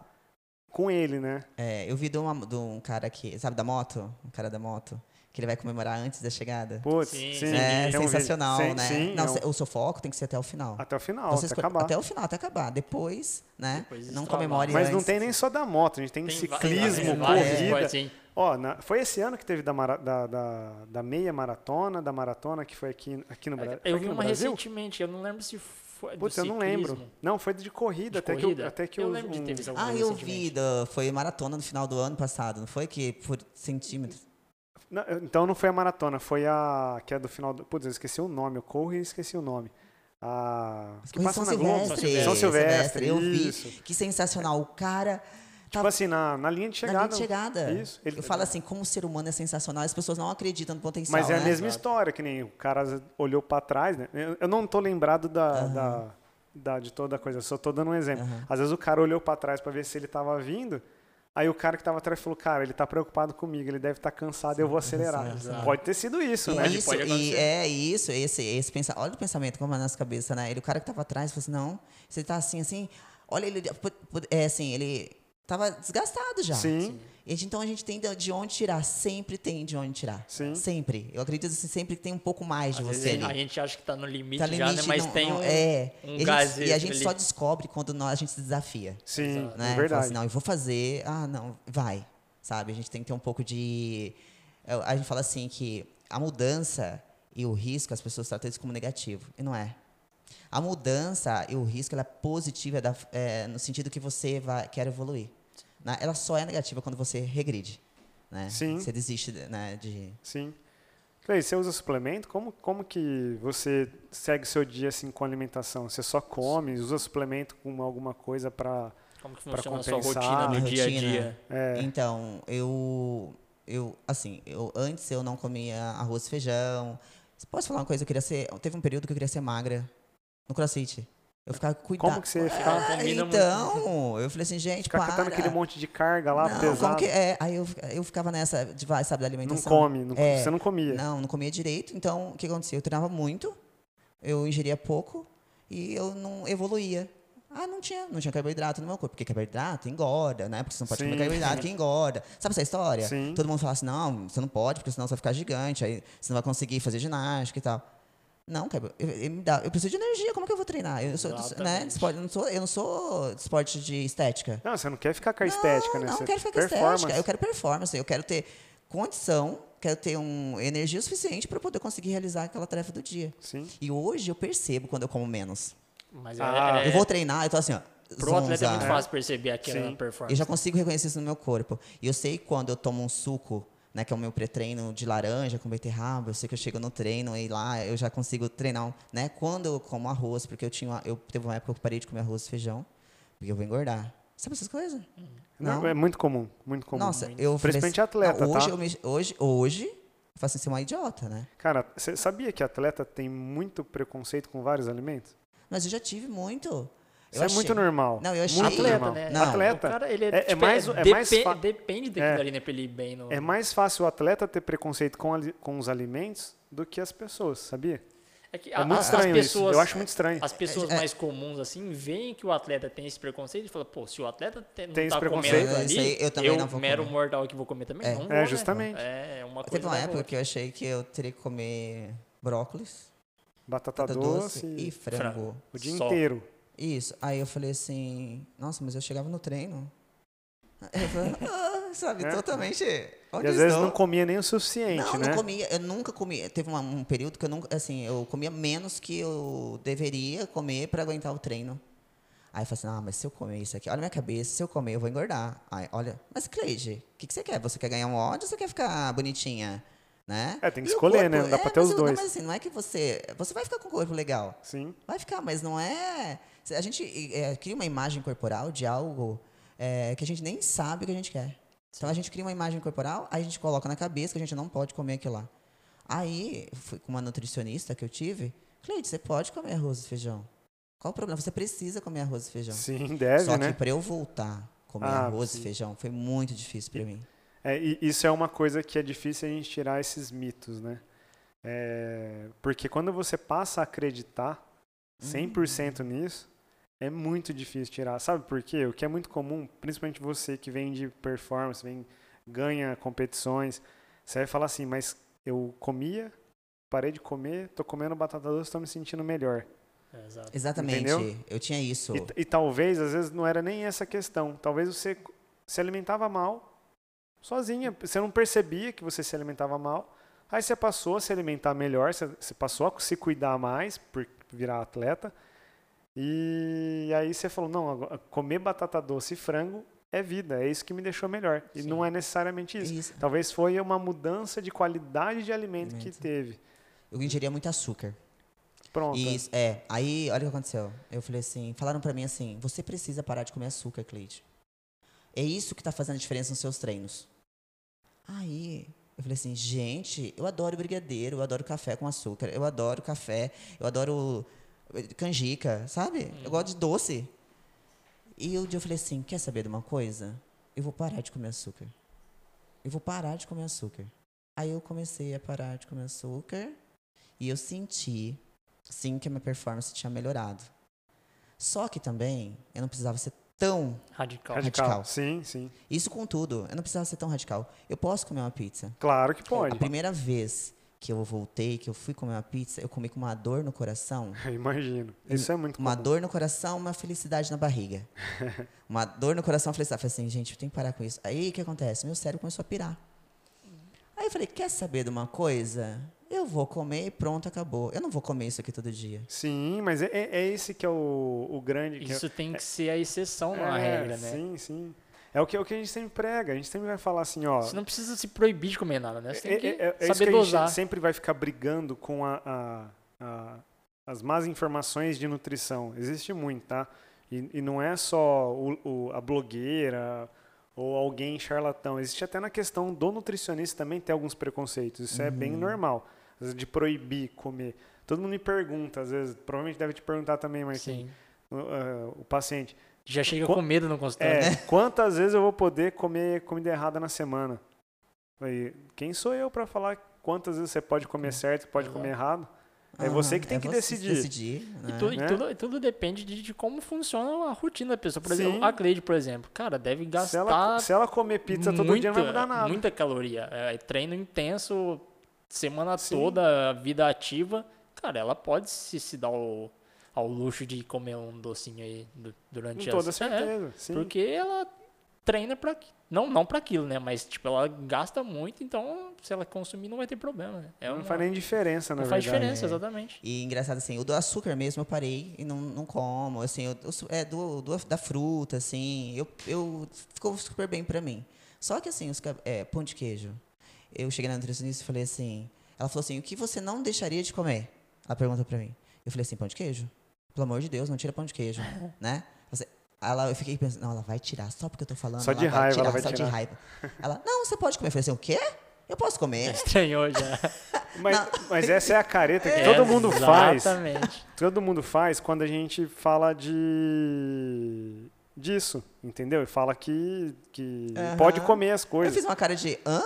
com ele, né? É, eu vi de, uma- de um cara que, sabe, da moto? Um cara da moto, que ele vai comemorar antes da chegada. Putz, Sim, sim. sim. é vídeo. sensacional, Sim, né? Sim, não, o seu foco tem que ser até o final. até o final, Você até escolhe- acabar. até o final, até acabar. Depois, né? Depois não comemore Mas não antes. tem nem só da moto, a gente tem, Tem ciclismo, corrida. sim. Ó, na- foi esse ano que teve da, mara- da, da, da meia maratona, da maratona, que foi aqui, aqui no, Bra- foi Eu vi uma Brasil? recentemente, eu não lembro se foi Putz, eu não lembro. Não, foi de corrida, De até, corrida? que, o- até que eu os- lembro de um- ter visto alguma Ah, eu vi, da- foi maratona no final do ano passado, não foi? Que por centímetros. Não, então não foi a maratona, foi a. que é do final do. Putz, eu esqueci o nome, eu corro e esqueci o nome. A. Que passa São na Globo. Silvestre. São Silvestre, eu vi. isso. Que sensacional. O cara Tipo tá assim, na, na linha de na chegada. linha de chegada. Isso. Ele- Eu falo assim, como o ser humano é sensacional, as pessoas não acreditam no potencial, Mas é a né? mesma Exato. história, que nem o cara olhou pra trás, né? Eu, eu não tô lembrado da, Aham. da, da- de toda a coisa, eu só tô dando um exemplo. Aham. Às vezes o cara olhou pra trás pra ver se ele tava vindo, aí o cara que tava atrás falou, cara, ele tá preocupado comigo, ele deve estar cansado, eu vou acelerar. Exato. Pode ter sido isso, E né? isso, Pode e é isso, esse, esse pensa, olha o pensamento como é na nossa cabeça, né? Ele, o cara que tava atrás, falou assim, não, você tá assim, assim, olha ele, é assim, ele tava desgastado já. Sim, E então a gente tem de de onde tirar, sempre tem de onde tirar. Sim. Sempre. Eu acredito assim, sempre que tem um pouco mais de Às você a gente acha que tá no limite, Tá já, né? limite, Mas não- tem não- um, é. um e, a gente, e a gente ali. só descobre quando nós, a gente se desafia. sim, Exato. Né? é Fala verdade. assim, não, eu vou fazer. Ah, não, vai. Sabe? A gente tem que ter um pouco de. A gente fala assim que a mudança e o risco, as pessoas tratam isso como negativo. E não é. A mudança e o risco ela é positiva é, no sentido que você vai, quer evoluir. Né? Ela só é negativa quando você regride. Né? Sim. Você desiste né, de. Sim. Clay, você usa suplemento? Como, como que você segue seu dia assim com alimentação? Você só come, usa suplemento com alguma coisa pra... Como que funciona a sua compensar. rotina no dia a rotina. dia? É, Então, eu, eu, assim, eu antes eu não comia arroz e feijão. Você pode falar uma coisa? Eu queria ser, teve um período que eu queria ser magra no CrossFit. Eu ficava cuidando. Como que você ia ficar? Muito. então, eu falei assim, gente, Ficar para. catando aquele monte de carga lá, não, pesado. como que é? Aí eu, eu ficava nessa, de, vai, sabe, da Não alimentação. come, não- É. você não comia. Não, não comia direito. Então, o que acontecia? Eu treinava muito, eu ingeria pouco e eu não evoluía. Ah, não tinha, não tinha carboidrato no meu corpo. Porque carboidrato engorda, né? Porque você não pode Sim, comer carboidrato que engorda. Sabe essa história? Sim. Todo mundo fala assim, não, você não pode, porque senão você vai ficar gigante, aí você não vai conseguir fazer ginástica e tal. Não, cara, eu, eu, me dá- eu preciso de energia, como que eu vou treinar? Eu sou, né, esporte, eu, não sou, eu não sou de esporte de estética. Não, você não quer ficar com a estética, não, né? Não, Você- quero ficar com performance. estética. Eu quero performance. Eu quero ter condição, quero ter um, energia suficiente para poder conseguir realizar aquela tarefa do dia. Sim. E hoje eu percebo quando eu como menos. Mas Ah, é, Eu vou treinar, eu tô assim, ó. pro atleta é muito zonza. fácil perceber aquela Sim. performance. Eu já consigo reconhecer isso no meu corpo. E eu sei quando eu tomo um suco, né, que é o meu pré-treino de laranja com beterraba, eu sei que eu chego no treino e lá eu já consigo treinar, né? Quando eu como arroz, porque eu tinha, eu teve uma época que eu parei de comer arroz e feijão, porque eu vou engordar. Sabe essas coisas? Não, Não. é muito comum, muito comum. Nossa, eu Principalmente assim, atleta, não, hoje tá? eu me- hoje, hoje, eu faço assim, ser uma idiota, né? Cara, você sabia que atleta tem muito preconceito com vários alimentos? Mas eu já tive muito. Isso é achei- muito normal. Não, eu achei- Muito atleta, normal. né? Não. Atleta. O cara, ele é, É- é tipo, mais- é depe- mais fa- Depende daquilo É. ali, né? Pra ele ir bem no... É mais fácil o atleta ter preconceito com, com os alimentos do que as pessoas, sabia? É, que É a- muito estranho as pessoas, isso. Eu acho muito estranho. As pessoas É, é- mais comuns, assim, veem que o atleta tem esse preconceito e falam, pô, se o atleta te- não Tem esse tá preconceito. comendo É, ali, aí eu também não vou mero comer. mortal que vou comer também, É. não É, vou, né? justamente. É, uma coisa Teve uma época outra. que eu achei que eu teria que comer brócolis, Batata, batata doce, doce e frango. frango. o dia Só. inteiro. Isso. Aí eu falei assim, nossa, mas eu chegava no treino. Eu falei, ah, sabe, É. totalmente. Onde e às vezes não comia nem o suficiente, Não, né? não comia. Eu nunca comia. Teve uma- um período que eu nunca, assim, eu comia menos que eu deveria comer para aguentar o treino. Aí eu falei assim, ah, mas se eu comer isso aqui, olha minha cabeça, se eu comer eu vou engordar. Aí, olha, mas Cleide, o que, que você quer? Você quer ganhar um ódio ou você quer ficar bonitinha? Né? É, tem que E escolher, né? corpo- Não dá pra é, ter mas os eu- não, dois. Mas assim, não é que você. Você vai ficar com o corpo legal. Sim. Vai ficar, mas não é. A gente é, cria uma imagem corporal de algo é, que a gente nem sabe o que a gente quer. Então a gente cria uma imagem corporal, aí a gente coloca na cabeça que a gente não pode comer aquilo lá. Aí, fui com uma nutricionista que eu tive, Cleide, você pode comer arroz e feijão. Qual o problema? Você precisa comer arroz e feijão. Sim, deve, Só né? que para eu voltar a comer Ah, arroz sim. e feijão foi muito difícil para mim. É, e isso é uma coisa que é difícil a gente tirar esses mitos, né? É, porque quando você passa a acreditar 100% nisso, é muito difícil tirar. Sabe por quê? O que é muito comum, principalmente você que vem de performance, vem, ganha competições, você vai falar assim, mas eu comia, parei de comer, tô comendo batata doce, tô me sentindo melhor. É. Exatamente. Entendeu? Eu tinha isso. E, e talvez, às vezes, não era nem essa questão. Talvez você se alimentava mal, sozinha. Você não percebia que você se alimentava mal. Aí você passou a se alimentar melhor, você passou a se cuidar mais por virar atleta. E aí você falou, não, comer batata doce e frango é vida, é isso que me deixou melhor. E Sim. não é necessariamente isso. Isso. Talvez foi uma mudança de qualidade de alimento que Alimento. teve. Eu ingeria muito açúcar. Pronto. Isso, é. Aí, olha o que aconteceu. Eu falei assim, falaram pra mim assim, você precisa parar de comer açúcar, Cleide. É isso que tá fazendo a diferença nos seus treinos. Aí, eu falei assim, gente, eu adoro brigadeiro, eu adoro café com açúcar, eu adoro café, eu adoro canjica, sabe? Eu gosto de doce. E um dia eu falei assim, quer saber de uma coisa? Eu vou parar de comer açúcar. Eu vou parar de comer açúcar. Aí eu comecei a parar de comer açúcar e eu senti, sim, que a minha performance tinha melhorado. Só que também eu não precisava ser tão. Radical. radical. radical. Sim, sim. Isso com tudo, eu não precisava ser tão radical. Eu posso comer uma pizza. Claro que pode. A primeira vez que eu voltei, que eu fui comer uma pizza, eu comi com uma dor no coração. [laughs] Imagino. Isso é muito Uma comum. dor no coração, uma felicidade na barriga. [laughs] uma dor no coração, uma felicidade. Eu falei assim, gente, eu tenho que parar com isso. Aí o que acontece? Meu cérebro começou a pirar. Aí eu falei, quer saber de uma coisa? Eu vou comer e pronto, acabou. Eu não vou comer isso aqui todo dia. Sim, mas é, é é esse que é o, o grande. que é- Isso tem que ser a exceção, não a é, regra, né? Sim, sim. É o que, é o que a gente sempre prega. A gente sempre vai falar assim, ó. Você não precisa se proibir de comer nada, né? Você tem é, que é- é isso saber que a dosar. gente sempre vai ficar brigando com a, a- a- as más informações de nutrição. Existe muito, tá? E, e não é só o- o- a blogueira ou alguém charlatão. Existe até na questão do nutricionista também tem alguns preconceitos. Isso é bem Uhum. normal. De proibir comer. Todo mundo me pergunta, às vezes, provavelmente deve te perguntar também, Marquinhos. Sim. o, uh, o paciente. Já chega Qu- com medo no consultório. É, [laughs] quantas vezes eu vou poder comer comida errada na semana? Aí, quem sou eu para falar quantas vezes você pode comer certo, pode Exato. comer errado? É Aham, você que tem é que decidir. decidir E, né? tudo, e Né? tudo, e tudo depende de, de como funciona a rotina da pessoa. Por exemplo, Sim. a Cleide, por exemplo, cara, deve Se gastar ela, se ela comer pizza todo dia, não vai mudar nada. Muita caloria. É, treino intenso, semana Sim. toda, vida ativa. Cara, ela pode se, se dar ao, ao luxo de comer um docinho aí du- durante Com toda as- é, certeza. sim. porque ela treina pra. aqui- Não, não para aquilo, né? Mas, tipo, ela gasta muito, então se ela consumir não vai ter problema. né? É não uma- faz nem diferença, na não faz verdade. diferença, exatamente. E engraçado assim, o do açúcar mesmo eu parei e não, não como, assim, eu, é do, do- da fruta, assim, eu, eu ficou super bem pra mim. Só que assim, os, é, pão de queijo. Eu cheguei na nutricionista e falei assim, ela falou assim, o que você não deixaria de comer? Ela perguntou pra mim. Eu falei assim, pão de queijo? Pelo amor de Deus, não tira pão de queijo, [laughs] né? Você- Ela, eu fiquei pensando, não, ela vai tirar só porque eu tô falando. Só ela de raiva, tirar, ela vai só tirar. de raiva. [laughs] Ela, não, você pode comer. Eu falei assim, o quê? Eu posso comer? Estranhou já. [laughs] Mas, mas essa é a careta que todo mundo faz. Exatamente. Todo mundo faz quando a gente fala de disso, entendeu? E fala que, que pode comer as Eu coisas. fiz uma cara de, hã?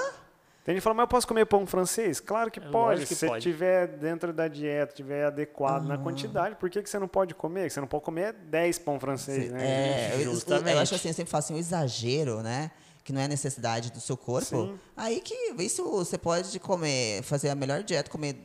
Tem gente que fala, mas eu posso comer pão francês? Claro que É pode, que se você pode. estiver dentro da dieta, estiver adequado na Aham. quantidade, por que, que você não pode comer? Você não pode comer 10 pão francês, né? É, eu- eu, Justamente. eu acho assim, eu sempre falo assim, o exagero, né? Que não é necessidade do seu corpo. Sim. Aí que isso você pode comer, fazer a melhor dieta, comer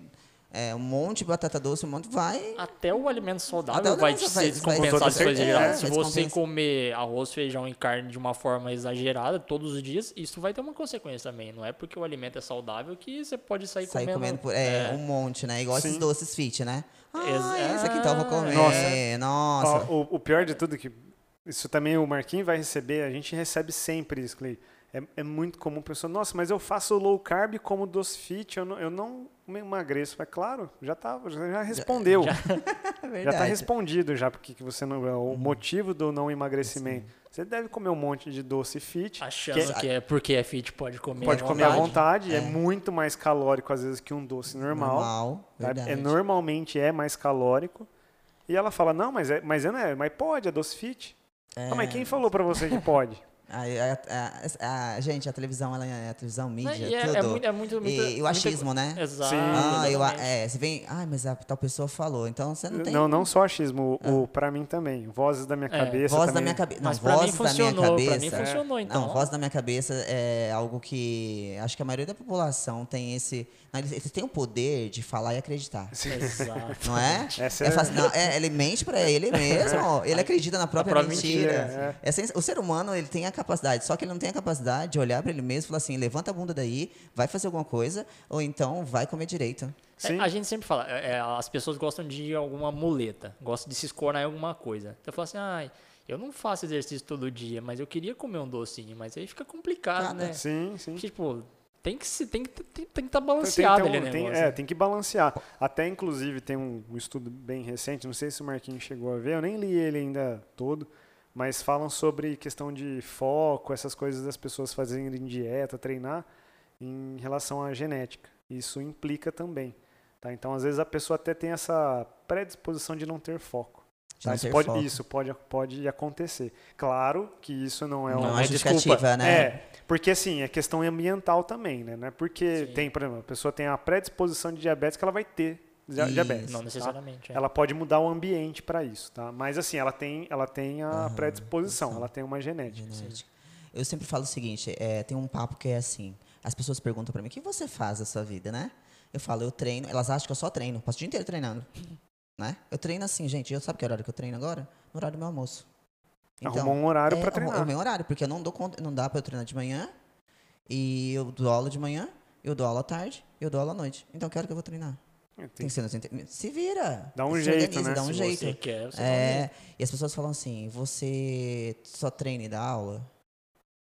é, um monte de batata doce, um monte, vai. Até o alimento saudável o vai alimento ser descompensado vai- for é, Se você comer arroz, feijão e carne de uma forma exagerada todos os dias, isso vai ter uma consequência também. Não é porque o alimento é saudável que você pode sair, Sair comendo. comendo por, é, é. um monte, né? Igual esses Sim. doces fit, né? Ex- Ah, esse aqui então eu vou comer. Nossa. Nossa. Ó, o, o pior de tudo é que isso também o Marquinhos vai receber, a gente recebe sempre isso, Clay. É, é muito comum a pessoa, nossa, mas eu faço low carb como doce fit, eu não, eu não emagreço. É claro, já tá, já, respondeu. Já, é está [laughs] respondido já porque que você não, é o motivo do não emagrecimento. Você deve comer um monte de doce fit, Achando que que é porque é fit, pode comer. pode à comer à vontade. vontade, é. muito mais calórico às vezes que um doce normal. Normal, tá? verdade. É normalmente é mais calórico. E ela fala: "Não, mas é, mas é, não é, mas pode, é doce fit". É. Ah, mas quem falou pra você que pode? A, a- a- a- gente, a televisão, ela é a televisão, mídia, E é, tudo. é muito, é muito, muita- e, e o muita- achismo, né? Exato. Sim. Ah, eu, é, você vem, ai, mas a tal pessoa falou, então você não tem... Não, não só achismo, o, o para mim também. Vozes da minha É, cabeça Voz também. da minha cabeça. Não, Mas pra mim voz da minha funcionou, pra mim cabeça. funcionou, então. Não, voz da minha cabeça é algo que acho que a maioria da população tem esse. Eles, eles têm o poder de falar e acreditar. Exato. Não é? Essa É é- fácil- não, é, ele mente pra ele mesmo. Ele [laughs] acredita na própria, própria mentira. mentira, É sens- o ser humano ele tem a capacidade, só que ele não tem a capacidade de olhar pra ele mesmo e falar assim: levanta a bunda daí, vai fazer alguma coisa, ou então vai comer direito. É, Sim. a gente sempre fala, é, é, as pessoas gostam de alguma muleta, gostam de se escorar em alguma coisa. Então fala assim, ai, eu não faço exercício todo dia, mas eu queria comer um docinho, mas aí fica complicado, né? Sim, sim. Tipo, tem que se tem que tem, tem que estar Tem- balanceado tem, um- né? tem- é, tem que balancear. Até, inclusive, tem um, um estudo bem recente, não sei se o Marquinhos chegou a ver, eu nem li ele ainda todo, mas falam sobre questão de foco, essas coisas das pessoas fazerem dieta, treinar, em relação à genética. Isso implica também. Tá? Então, às vezes, a pessoa até tem essa predisposição de não ter foco. Tá? não Isso, ter pode, foco. isso pode, pode acontecer. Claro que isso não é uma Não é desculpa. né? é, porque assim, é questão ambiental também, né? Não é porque Sim. tem, por exemplo, a pessoa tem a predisposição de diabetes que ela vai ter. Diabetes. Não tá? necessariamente. é. Ela pode mudar o ambiente para isso, tá? Mas assim, ela tem, ela tem a Aham, predisposição, posição. ela tem uma genética. Genética. Eu sempre falo o seguinte, é, tem um papo que é assim, as pessoas perguntam pra mim, o que você faz da sua vida, né? Eu falo, eu treino, elas acham que eu só treino, passo o dia inteiro treinando, [laughs] né? Eu treino assim, gente, eu sabe que horário que eu treino agora? No horário do meu almoço. Arrumou um horário é, para o- treinar. o meu horário, porque eu não dou conta, não dá pra eu treinar de manhã, e eu dou aula de manhã, eu dou aula à tarde, eu dou aula à noite. Então, que hora que eu vou treinar? Tem tem- que ser nos inter- Se vira. Dá um se jeito, organiza, né? Dá um Se jeito. você quer, você É, e as pessoas falam assim, você só treina e dá aula,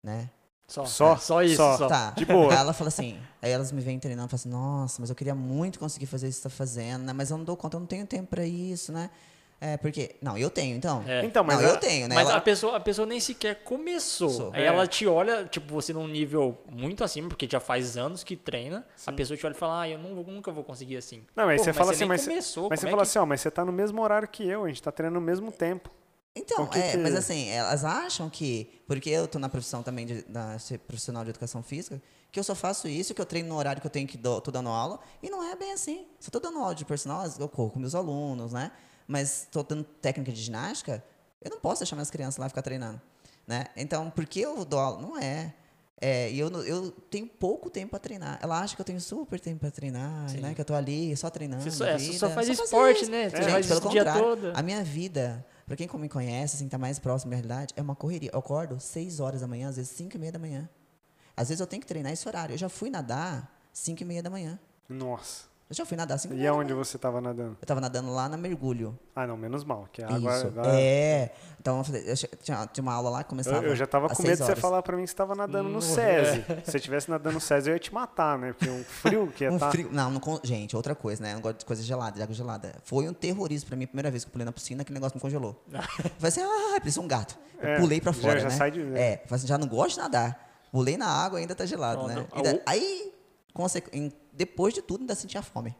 né? Só, Só? é, só isso, Só. só. Tá. De boa. Aí [laughs] ela fala assim, aí elas me vêm treinando e falam assim, nossa, mas eu queria muito conseguir fazer isso que você tá fazendo, né? Mas eu não dou conta, eu não tenho tempo pra isso, né? É, porque. Não, eu tenho, então. É. Então, mas não, eu tenho, né? Mas Ela- a, pessoa, a pessoa nem sequer começou. Começou. Aí É. ela te olha, tipo, você num nível muito acima, porque já faz anos que treina. A pessoa te olha e fala, ah, eu não, nunca vou conseguir assim. Não, aí Pô, você mas fala você assim, mas, começou, mas você é fala que- assim, ó, mas você tá no mesmo horário que eu, a gente tá treinando no mesmo tempo. Então, O que é, que- mas assim, elas acham que, porque eu tô na profissão também de, da, ser profissional de educação física, que eu só faço isso, que eu treino no horário que eu tenho que do, tô dando aula, e não é bem assim. Se eu tô dando aula de personal, eu corro com meus alunos, né? Mas tô dando técnica de ginástica, eu não posso deixar minhas crianças lá ficar treinando, né? Então, porque eu dou aula? Não é. É, e eu, eu tenho pouco tempo para treinar. Ela acha que eu tenho super tempo para treinar, Sim. né? Que eu tô ali só treinando. Você só, é, só faz faço esporte, né? Faz Gente, pelo contrário, a minha vida, pra quem me conhece, assim, tá mais próximo da realidade, é uma correria. Eu acordo 6 horas da manhã, às vezes 5 e meia da manhã. Às vezes eu tenho que treinar esse horário. Eu já fui nadar 5 e meia da manhã. Nossa. Eu já fui nadar 5 e aonde manhã. você tava nadando? Eu tava nadando lá na mergulho. Ah, não, menos mal, que a água Isso. agora- É. Então, eu, falei, eu tinha, tinha uma aula lá que começava Eu, eu já tava às com medo de você falar pra mim que você tava nadando no Hum, SESI. [laughs] Se você estivesse nadando no SESI, eu ia te matar, né? Porque um frio que ia Um tá... frio. Não, não, gente, outra coisa, né? Eu não gosto de coisa gelada, de água gelada. Foi um terrorismo pra mim, a primeira vez que eu pulei na piscina, aquele negócio me congelou. [laughs] Eu falei assim, ah, preciso um gato. Eu É, pulei pra já- fora, já né? sai de- É, falei assim, já não gosto de nadar. Pulei na água ainda tá gelado, Pronto. né? Ah, Ainda- aí, conse- em- depois de tudo, ainda sentia fome.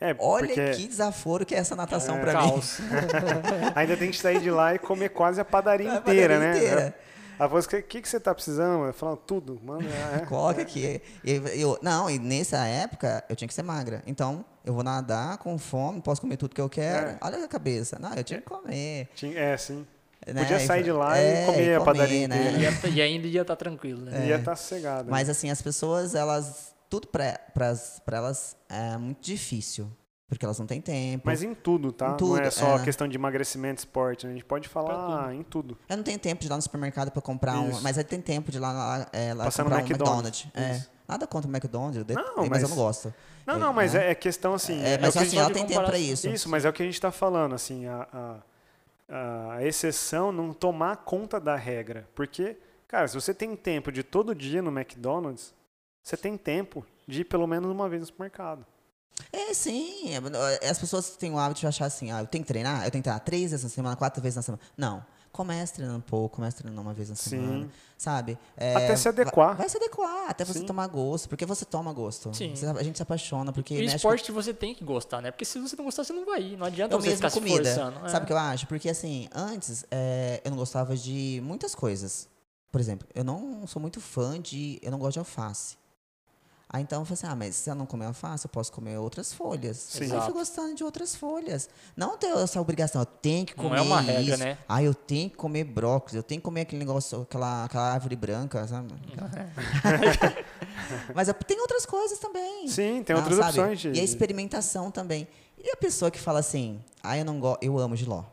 É, Olha porque que desaforo que é essa natação É, pra mim. [laughs] Ainda tem que sair de lá e comer quase a padaria [laughs] A inteira, padaria né? inteira. A voz, o que, que, que você tá precisando? Eu falo, tudo. Mano, é. [laughs] Coloca aqui. Eu, eu- não, e nessa época eu tinha que ser magra. Então, eu vou nadar com fome, posso comer tudo que eu quero. É. Olha a cabeça. Não, eu tinha que comer. Tinha- é, sim. né? Podia sair de lá É, e comer a padaria né? inteira. E e ainda ia estar tranquilo, né? Ia estar sossegado. Mas assim, as pessoas, elas. Tudo pra elas é muito difícil. Porque elas não têm tempo. Mas em tudo, tá? Em não tudo, é só é. questão de emagrecimento, esporte. né? A gente pode falar em tudo. Eu não tenho tempo de ir lá no supermercado pra comprar um. Isso. Mas aí tem tempo de ir lá, lá, é, lá Passar no comprar um McDonald's. McDonald's. É. Nada contra o McDonald's, Não, mas, mas- eu não gosto. Não, É, não, mas né? é, é questão assim. É, é mas que- assim, ela tem tempo pra comparação. isso. Isso, mas é o que a gente está falando, assim, a, a, a exceção não tomar conta da regra. Porque, cara, se você tem tempo de todo dia no McDonald's, você tem tempo de ir pelo menos uma vez no supermercado. É, sim. é, As pessoas têm o hábito de achar assim, ah, eu tenho que treinar, eu tenho que treinar três vezes na semana, quatro vezes na semana. Não. Começa treinando um pouco, começa treinando uma vez na Sim. semana. Sabe? É, Até se vai- adequar. Vai, se adequar, até você Sim. tomar gosto. Porque você toma gosto. Sim. Você- a gente se apaixona, porque E o mexe esporte você tem que gostar, né? Porque se você não gostar, você não vai ir. Não adianta Eu você ficar se comida. forçando. Sabe o É. que eu acho? Porque assim, antes é, eu não gostava de muitas coisas. Por exemplo, eu não sou muito fã de. Eu não gosto de alface. Aí então eu falei assim: ah, mas se eu não comer alface, eu posso comer outras folhas. Sim. Eu fui gostando de outras folhas. Não ter essa obrigação, eu tenho que Não comer. é uma regra, isso. né? Ah, eu tenho que comer brócolis, eu tenho que comer aquele negócio, aquela, aquela árvore branca, sabe? [laughs] mas eu- tem outras coisas também. Sim, tem Ah, outras sabe? opções de. E a experimentação também. E a pessoa que fala assim, ah, eu não gosto, eu amo giló.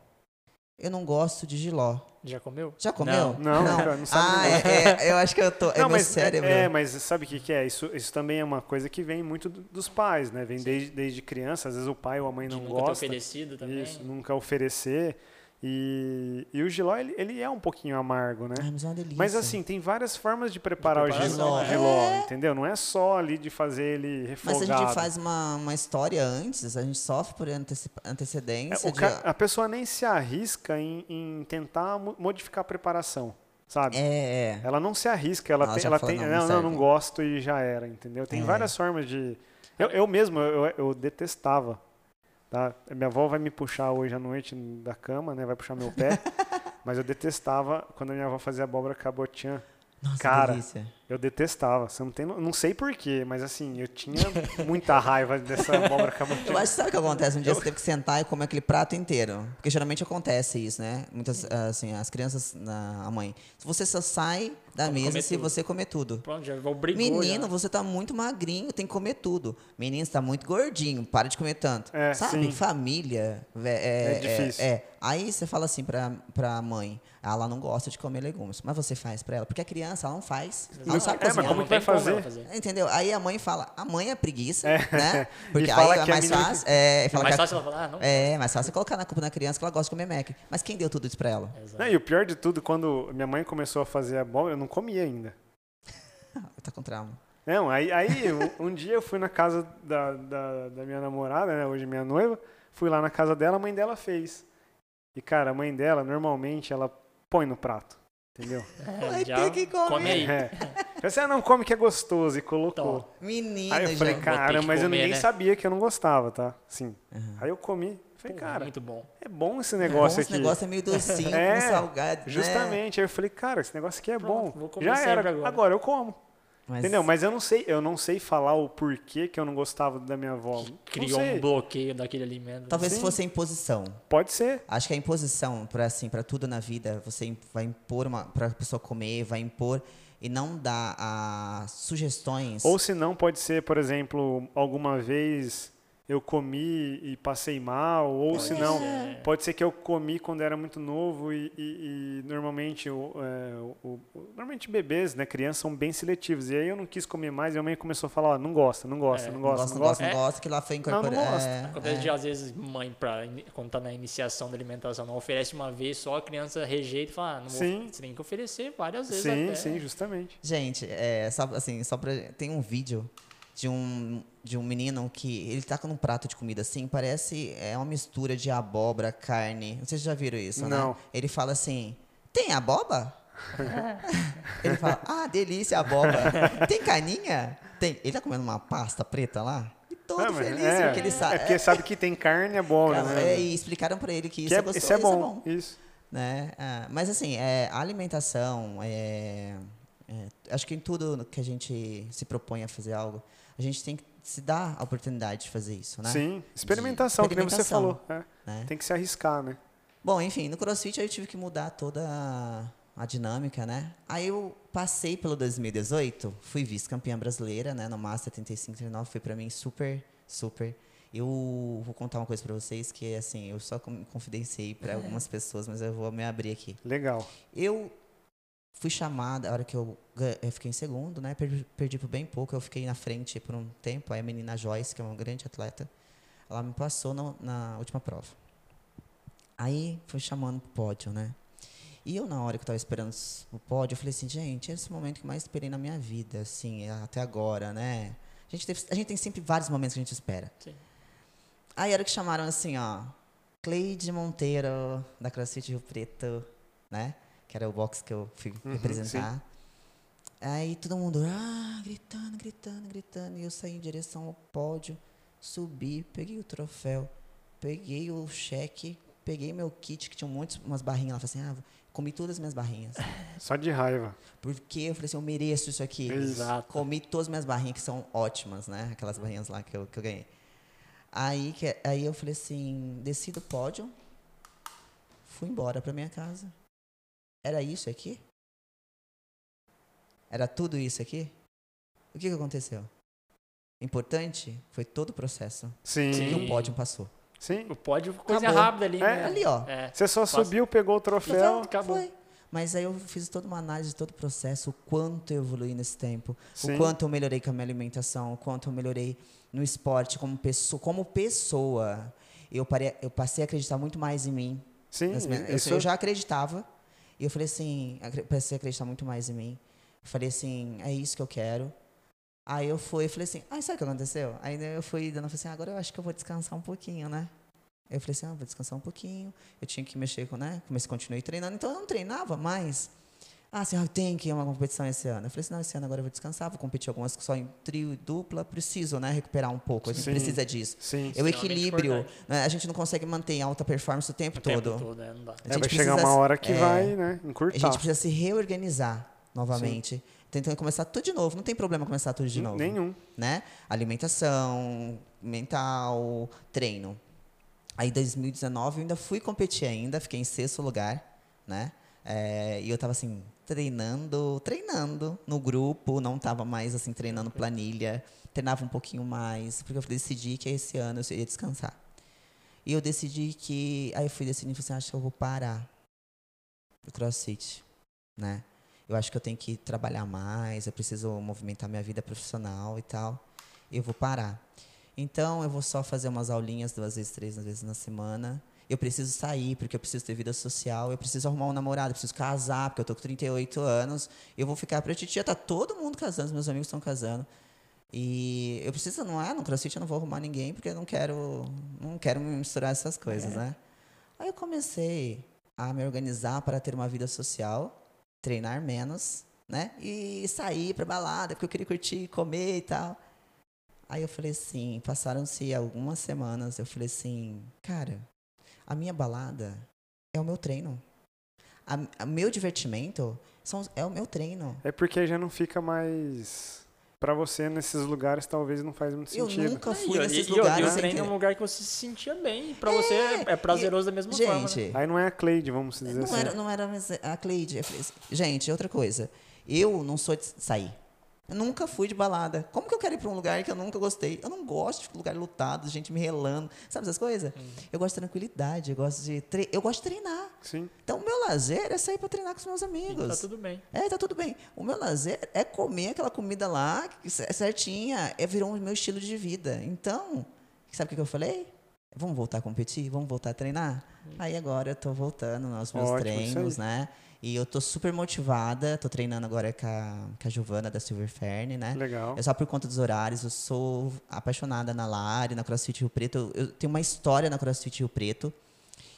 Eu não gosto de giló. Já comeu? Já comeu? Não, cara, não sabe Ah, é, é, eu acho que eu tô. é Não, meu mas, cérebro. É, mas sabe o que, que é? Isso, isso também é uma coisa que vem muito do- dos pais, né? Vem desde, desde criança, às vezes o pai ou a mãe De não nunca ter gosta. oferecido também. Isso, nunca oferecer. E, e o giló, ele, ele é um pouquinho amargo, né? Ai, mas é uma delícia. Mas assim, tem várias formas de preparar o preparação, giló, é. giló, entendeu? Não é só ali de fazer ele Mas refogado. se a gente faz uma, uma história antes, a gente sofre por É, antecedência. o de- ca- A pessoa nem se arrisca em, em tentar mo- modificar a preparação, sabe? É, é. Ela não se arrisca, ela Ela tem, ela fala, tem "Não, não, não não, não serve." gosto e já era, entendeu? Tem É. várias formas de. Eu, eu mesmo, eu, eu detestava. Tá? Minha avó vai me puxar hoje à noite da cama, né? Vai puxar meu pé. [laughs] mas eu detestava quando a minha avó fazia abóbora cabotiã. Nossa, Cara, delícia. Eu detestava. Você não tem, não sei porquê, mas assim, eu tinha muita raiva dessa abóbora Eu cabotiã. acho que sabe o que acontece? Um dia você teve que sentar e comer aquele prato inteiro. Porque geralmente acontece isso, né? Muitas, ah, assim, as crianças, na, a mãe. Você só sai da Come- mesa se tudo. você comer tudo. Pronto, já obrigou. Menino, já. você tá muito magrinho, tem que comer tudo. Menino, você tá muito gordinho, para de comer tanto. É, Sabe? sim. Família. É, É difícil. É, Aí você fala assim pra, pra mãe, ela não gosta de comer legumes. Mas você faz pra ela. Porque a criança, ela não faz. Ela não sabe É, mas como que vai fazer? fazer. Entendeu? Aí a mãe fala, a mãe é preguiça, É. né? [laughs] Porque E fala aí é que a mais fácil. É, É fala mais a- fácil ela falar, ah, não. é, mais fácil colocar na culpa na criança que ela gosta de comer Mac. Mas quem deu tudo isso pra ela? Exato. Não, e o pior de tudo, quando minha mãe começou a fazer abóbora, eu não comia ainda. [laughs] Tá com trauma. Não, aí, aí um, um dia eu fui na casa da, da, da minha namorada, né, hoje minha noiva, fui lá na casa dela, a mãe dela fez. E, cara, a mãe dela, normalmente, ela põe no prato. Entendeu? É, Vai já ter que comer. come aí. É. Você não come que é gostoso e colocou. Menina, Aí eu falei, já. cara, mas eu comer, ninguém né? sabia que eu não gostava, tá? Sim. Aham. Aí eu comi. Falei, pô, cara, muito bom. é bom esse Bom, negócio esse aqui. negócio é meio docinho, [laughs] É, salgado, né? Justamente. Aí eu falei, cara, esse negócio aqui é Pronto, bom. vou comer Já era. agora. Agora eu como. Mas, Entendeu? Mas eu não sei, eu não sei falar o porquê que eu não gostava da minha avó. Criou um bloqueio daquele alimento. talvez Sim. fosse a imposição. Pode ser. Acho que a imposição para assim, para tudo na vida, você vai impor uma para a pessoa comer, vai impor e não dar ah, sugestões. Ou se não, pode ser, por exemplo, alguma vez eu comi e passei mal, ou se não, ser. pode ser que eu comi quando era muito novo e, e- e normalmente, o, é, o- o- normalmente bebês, né, crianças são bem seletivos. E aí eu não quis comer mais e a mãe começou a falar, ó, não gosta, não gosta, É, não não gosta, gosta, não não gosta, gosta. não É. gosta, que lá foi Não, incorporado. não gosta. É, Acontece é. de, às vezes, mãe, pra, quando tá na iniciação da alimentação, não oferece uma vez só, a criança rejeita e fala, ah, não vou, Sim. você tem que oferecer várias vezes Sim, até. sim, justamente. Gente, é, só, assim, só pra, tem um vídeo de um, de um menino que ele tá com um prato de comida assim, parece é uma mistura de abóbora, carne. Vocês já viram isso, né? Não. Ele fala assim: "Tem abóbora?" [laughs] ele fala: "Ah, delícia, abóbora. [laughs] Tem carninha?" Tem. Ele tá comendo uma pasta preta lá? E todo Não, feliz é, porque ele sabe. é porque sabe que tem carne é bom, Cara, né? é, e explicaram pra ele que isso Que é, é, gostoso, isso é bom. Isso. né? Ah, mas assim, é, a alimentação, é, é, acho que em tudo que a gente se propõe a fazer algo, a gente tem que se dar a oportunidade de fazer isso, né? Sim, experimentação, que nem você falou. é. Né? Tem que se arriscar, né? Bom, enfim, no CrossFit eu tive que mudar toda a, a dinâmica, né? Aí eu passei pelo 2018, fui vice-campeã brasileira, né? No Master 3539, foi pra mim super, super. Eu vou contar uma coisa pra vocês que, assim, eu só confidenciei pra algumas pessoas, mas eu vou me abrir aqui. Legal. Eu fui chamada, a hora que eu, eu fiquei em segundo, né? Perdi, perdi por bem pouco, eu fiquei na frente por um tempo. Aí a menina Joyce, que é uma grande atleta, ela me passou no- na última prova. Aí foi chamando pro pódio, né? E eu, na hora que eu tava esperando o pódio, eu falei assim, gente, esse é o momento que mais esperei na minha vida, assim, até agora, né? A gente, teve- a gente tem sempre vários momentos que a gente espera. Sim. Aí a hora que chamaram assim, ó, Cleide Monteiro, da CrossFit Rio Preto, né? Que era o box que eu fui Uhum, representar. Aí todo mundo, ah, gritando, gritando, gritando. E eu saí em direção ao pódio, subi, peguei o troféu, peguei o cheque, peguei meu kit, que tinha um monte, umas barrinhas lá. Falei assim, ah, comi todas as minhas barrinhas. [laughs] Só de raiva. Porque eu falei assim, eu mereço isso aqui. Exato. Comi todas as minhas barrinhas, que são ótimas, né? Aquelas barrinhas lá que eu, que eu ganhei. Aí, que, aí eu falei assim, desci do pódio, fui embora pra minha casa. Era isso aqui? Era tudo isso aqui? O que, que aconteceu? Importante foi todo o processo Sim. que o pódio passou. Sim. O pódio, coisa Acabou. rápida ali, É, né? Ali, ó. É. Você só Passa- subiu, pegou o troféu. acabou. Foi. Mas aí eu fiz toda uma análise de todo o processo, o quanto eu evoluí nesse tempo, Sim. o quanto eu melhorei com a minha alimentação, o quanto eu melhorei no esporte como pessoa. Como pessoa eu, parei, eu passei a acreditar muito mais em mim. Sim, nas minhas- eu já acreditava, e eu falei assim, passei a acreditar muito mais em mim. Eu falei assim, é isso que eu quero. Aí eu fui e falei assim, ah, sabe o que aconteceu? Aí eu fui dando, falei assim, agora eu acho que eu vou descansar um pouquinho, né? Eu falei assim, ah, vou descansar um pouquinho. Eu tinha que mexer com, né? Comecei, continuei treinando, então eu não treinava mais. Ah, assim, ah, tem que ir a uma competição esse ano. Eu falei assim, não, esse ano agora eu vou descansar, vou competir algumas só em trio e dupla, preciso, né? Recuperar um pouco, a gente Sim. precisa disso. Sim. É o equilíbrio, né? a gente não consegue manter em alta performance o tempo O tempo todo. todo, é, não dá. A É, vai chegar uma hora que é, vai, né, A encurtar. gente precisa se reorganizar novamente. Tentando começar tudo de novo. Não tem problema começar tudo de novo. Nenhum. Né? Alimentação, mental, treino. Aí em 2019 eu ainda fui competir ainda, fiquei em sexto lugar, né? É, e eu tava assim, treinando, treinando no grupo, não tava mais assim, treinando planilha, treinava um pouquinho mais, porque eu decidi que esse ano eu ia descansar. E eu decidi que. Aí eu fui decidindo, assim, acho que eu vou parar do crossfit, né? Eu acho que eu tenho que trabalhar mais, eu preciso movimentar minha vida profissional e tal. Eu vou parar. Então eu vou só fazer umas aulinhas duas vezes, três vezes na semana. Eu preciso sair, porque eu preciso ter vida social. Eu preciso arrumar um namorado, eu preciso casar, porque eu tô com 38 anos. Eu vou ficar pra titia, tá todo mundo casando, meus amigos estão casando. E eu preciso, não é, no crossfit eu não vou arrumar ninguém, porque eu não quero, não quero me misturar essas coisas, né? Aí eu comecei a me organizar para ter uma vida social, treinar menos, né? E sair pra balada, porque eu queria curtir, comer e tal. Aí eu falei assim, passaram-se algumas semanas, eu falei assim, cara, a minha balada é o meu treino. A meu divertimento são, é o meu treino. É porque já não fica mais. Pra você, nesses lugares, talvez não faz muito Eu sentido. nunca E, fui e, nesses e, e lugares. o sem treino é um lugar que você se sentia bem. E pra você é, é prazeroso da mesma forma. né? Gente, Aí não é a Cleide, vamos dizer não assim. era, não era a Cleide. Eu assim, gente, outra coisa. Eu não sou de sair. Eu nunca fui de balada. Como que eu quero ir pra um lugar que eu nunca gostei? Eu não gosto de lugar lotado, gente me relando. Sabe essas coisas? Uhum. Eu gosto de tranquilidade, eu gosto de tre... eu gosto de treinar. Sim. Então, o meu lazer é sair pra treinar com os meus E amigos. tá tudo bem. É, tá tudo bem. O meu lazer é comer aquela comida lá, certinha, é virou o meu estilo de vida. Então, sabe o que eu falei? Vamos voltar a competir? Vamos voltar a treinar? Aí agora eu tô voltando aos meus Ótimo, treinos, né? E eu tô super motivada, tô treinando agora com a, com a Giovana da Silver Fern, né? Legal. É só por conta dos horários, eu sou apaixonada na Lari, na CrossFit Rio Preto. Eu, eu tenho uma história na CrossFit Rio Preto.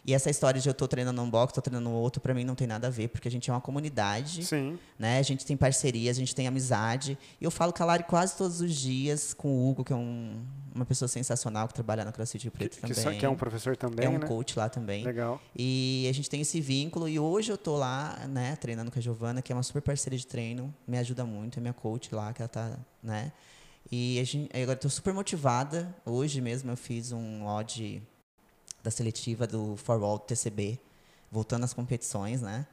E essa história de eu tô treinando um box, tô treinando outro, pra mim não tem nada a ver, porque a gente é uma comunidade Sim. né? A gente tem parceria, a gente tem amizade. E eu falo com a Lari quase todos os dias, com o Hugo, que é um- uma pessoa sensacional que trabalha na CrossFit Rio Preto que, também. só- que é um professor também, É um né? coach lá também. Legal. E a gente tem esse vínculo. E hoje eu tô lá, né, treinando com a Giovana, que é uma super parceira de treino. Me ajuda muito, é minha coach lá, que ela tá, né? E a gente, agora eu tô super motivada. Hoje mesmo eu fiz um odd da seletiva do Forwall TCB, voltando às competições, né?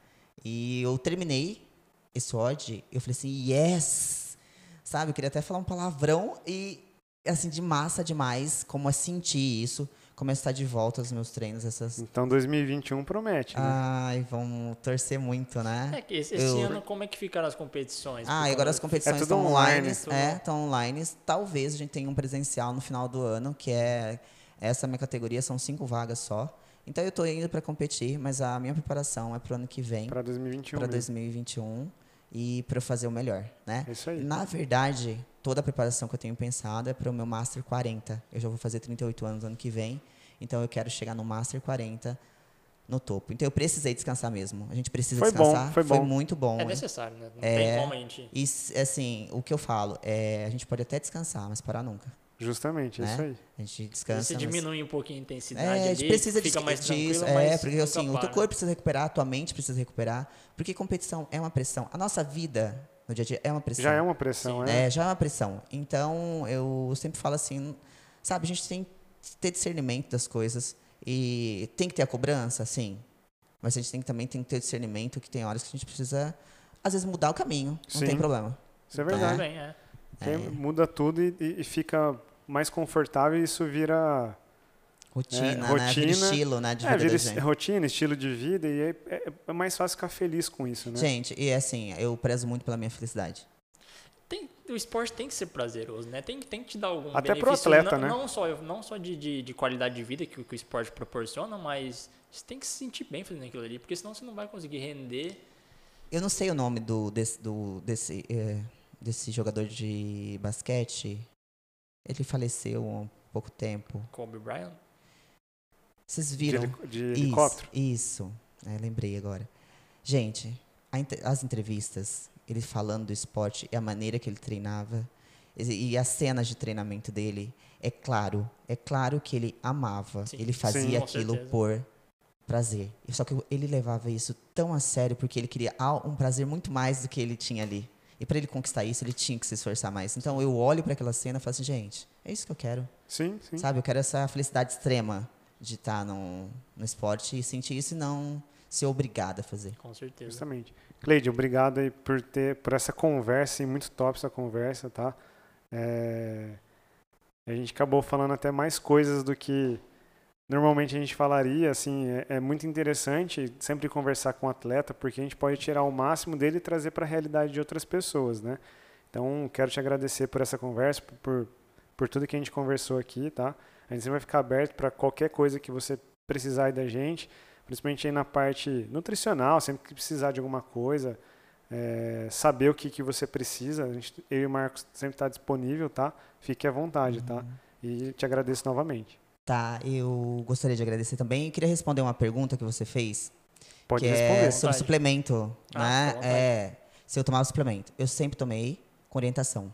E eu terminei esse odd, eu falei assim, yes! Sabe, eu queria até falar um palavrão e, assim, de massa demais, como é sentir isso, como é estar de volta aos meus treinos, essas... Então 2021 promete, né? Ai, vamos torcer muito, né? É que esse, esse Eu- ano, como é que ficaram as competições? Ah, e agora as competições É estão online, online. tudo- É, estão online. Talvez a gente tenha um presencial no final do ano, que é essa minha categoria, são cinco vagas só. Então eu tô indo para competir, mas a minha preparação é pro ano que vem, Pra 2021. para mesmo. 2021 e para fazer o melhor, né? Isso aí. Na verdade, toda a preparação que eu tenho pensado é para o meu Master 40. Eu já vou fazer 38 anos ano que vem, então eu quero chegar no Master 40 no topo. Então eu precisei descansar mesmo. A gente precisa Foi bom, descansar. foi bom. muito bom. É necessário, né? Não É. tem como a gente. E assim, o que eu falo é, a gente pode até descansar, mas parar nunca. Justamente, é né? isso aí. A gente Se descansa. você mas- diminui um pouquinho a intensidade É, a gente ali, precisa fica de, mais disso. tranquilo, É, mas porque assim, o para. teu corpo precisa recuperar, a tua mente precisa recuperar, porque competição é uma pressão. A nossa vida no dia a dia é uma pressão. Já é uma pressão, né? É, já é uma pressão. Então, eu sempre falo assim, sabe, a gente tem que ter discernimento das coisas e tem que ter a cobrança, sim. Mas a gente tem que, também tem que ter discernimento que tem horas que a gente precisa, às vezes, mudar o caminho. Não Sim. tem problema. Isso é Tudo verdade. bem, é. É. muda tudo e- e fica mais confortável e isso vira, Rotina, É, né? rotina. Vira estilo, né? De é, vida vira da es- gente. rotina, estilo de vida e aí é, é mais fácil ficar feliz com isso, né? Gente, e assim, eu prezo muito pela minha felicidade. Tem, o esporte tem que ser prazeroso, né? Tem, tem que te dar algum Até pro benefício, atleta, não, né? Não só, não só de, de, de qualidade de vida que, o- que o esporte proporciona, mas você tem que se sentir bem fazendo aquilo ali, porque senão você não vai conseguir render. Eu não sei o nome do, desse, do, desse, é, desse jogador de basquete. Ele faleceu há pouco tempo. Kobe Bryant. Vocês De, viram? heli- de helicóptero. Isso, isso. É, lembrei agora. Gente, a as entrevistas, ele falando do esporte e a maneira que ele treinava e e as cenas de treinamento dele, é claro, é claro que ele amava. Sim. ele fazia Sim, aquilo certeza. por prazer. Só que ele levava isso tão a sério porque ele queria um prazer muito mais do que ele tinha ali. E para ele conquistar isso, ele tinha que se esforçar mais. Então eu olho para aquela cena e falo assim, gente, é isso que eu quero. Sim, sim. Sabe, eu quero essa felicidade extrema de estar no, no esporte e sentir isso e não ser obrigada a fazer. Com certeza. Justamente. Cleide, obrigado aí por ter por essa conversa, e muito top essa conversa, tá? É, a gente acabou falando até mais coisas do que normalmente a gente falaria, assim, é, é muito interessante sempre conversar com o atleta, porque a gente pode tirar o máximo dele e trazer para a realidade de outras pessoas, né? Então, quero te agradecer por essa conversa, por, por, tudo que a gente conversou aqui, tá? A gente sempre vai ficar aberto para qualquer coisa que você precisar aí da gente, principalmente aí na parte nutricional, sempre que precisar de alguma coisa, é, saber o que, que você precisa, a gente, eu e o Marcos sempre está disponível, tá? Fique à vontade, tá? E te agradeço novamente. Tá, eu gostaria de agradecer também. Eu queria responder uma pergunta que você fez. Pode que responder. é sobre suplemento, Ah, né? É, se eu tomava suplemento. Eu sempre tomei com orientação.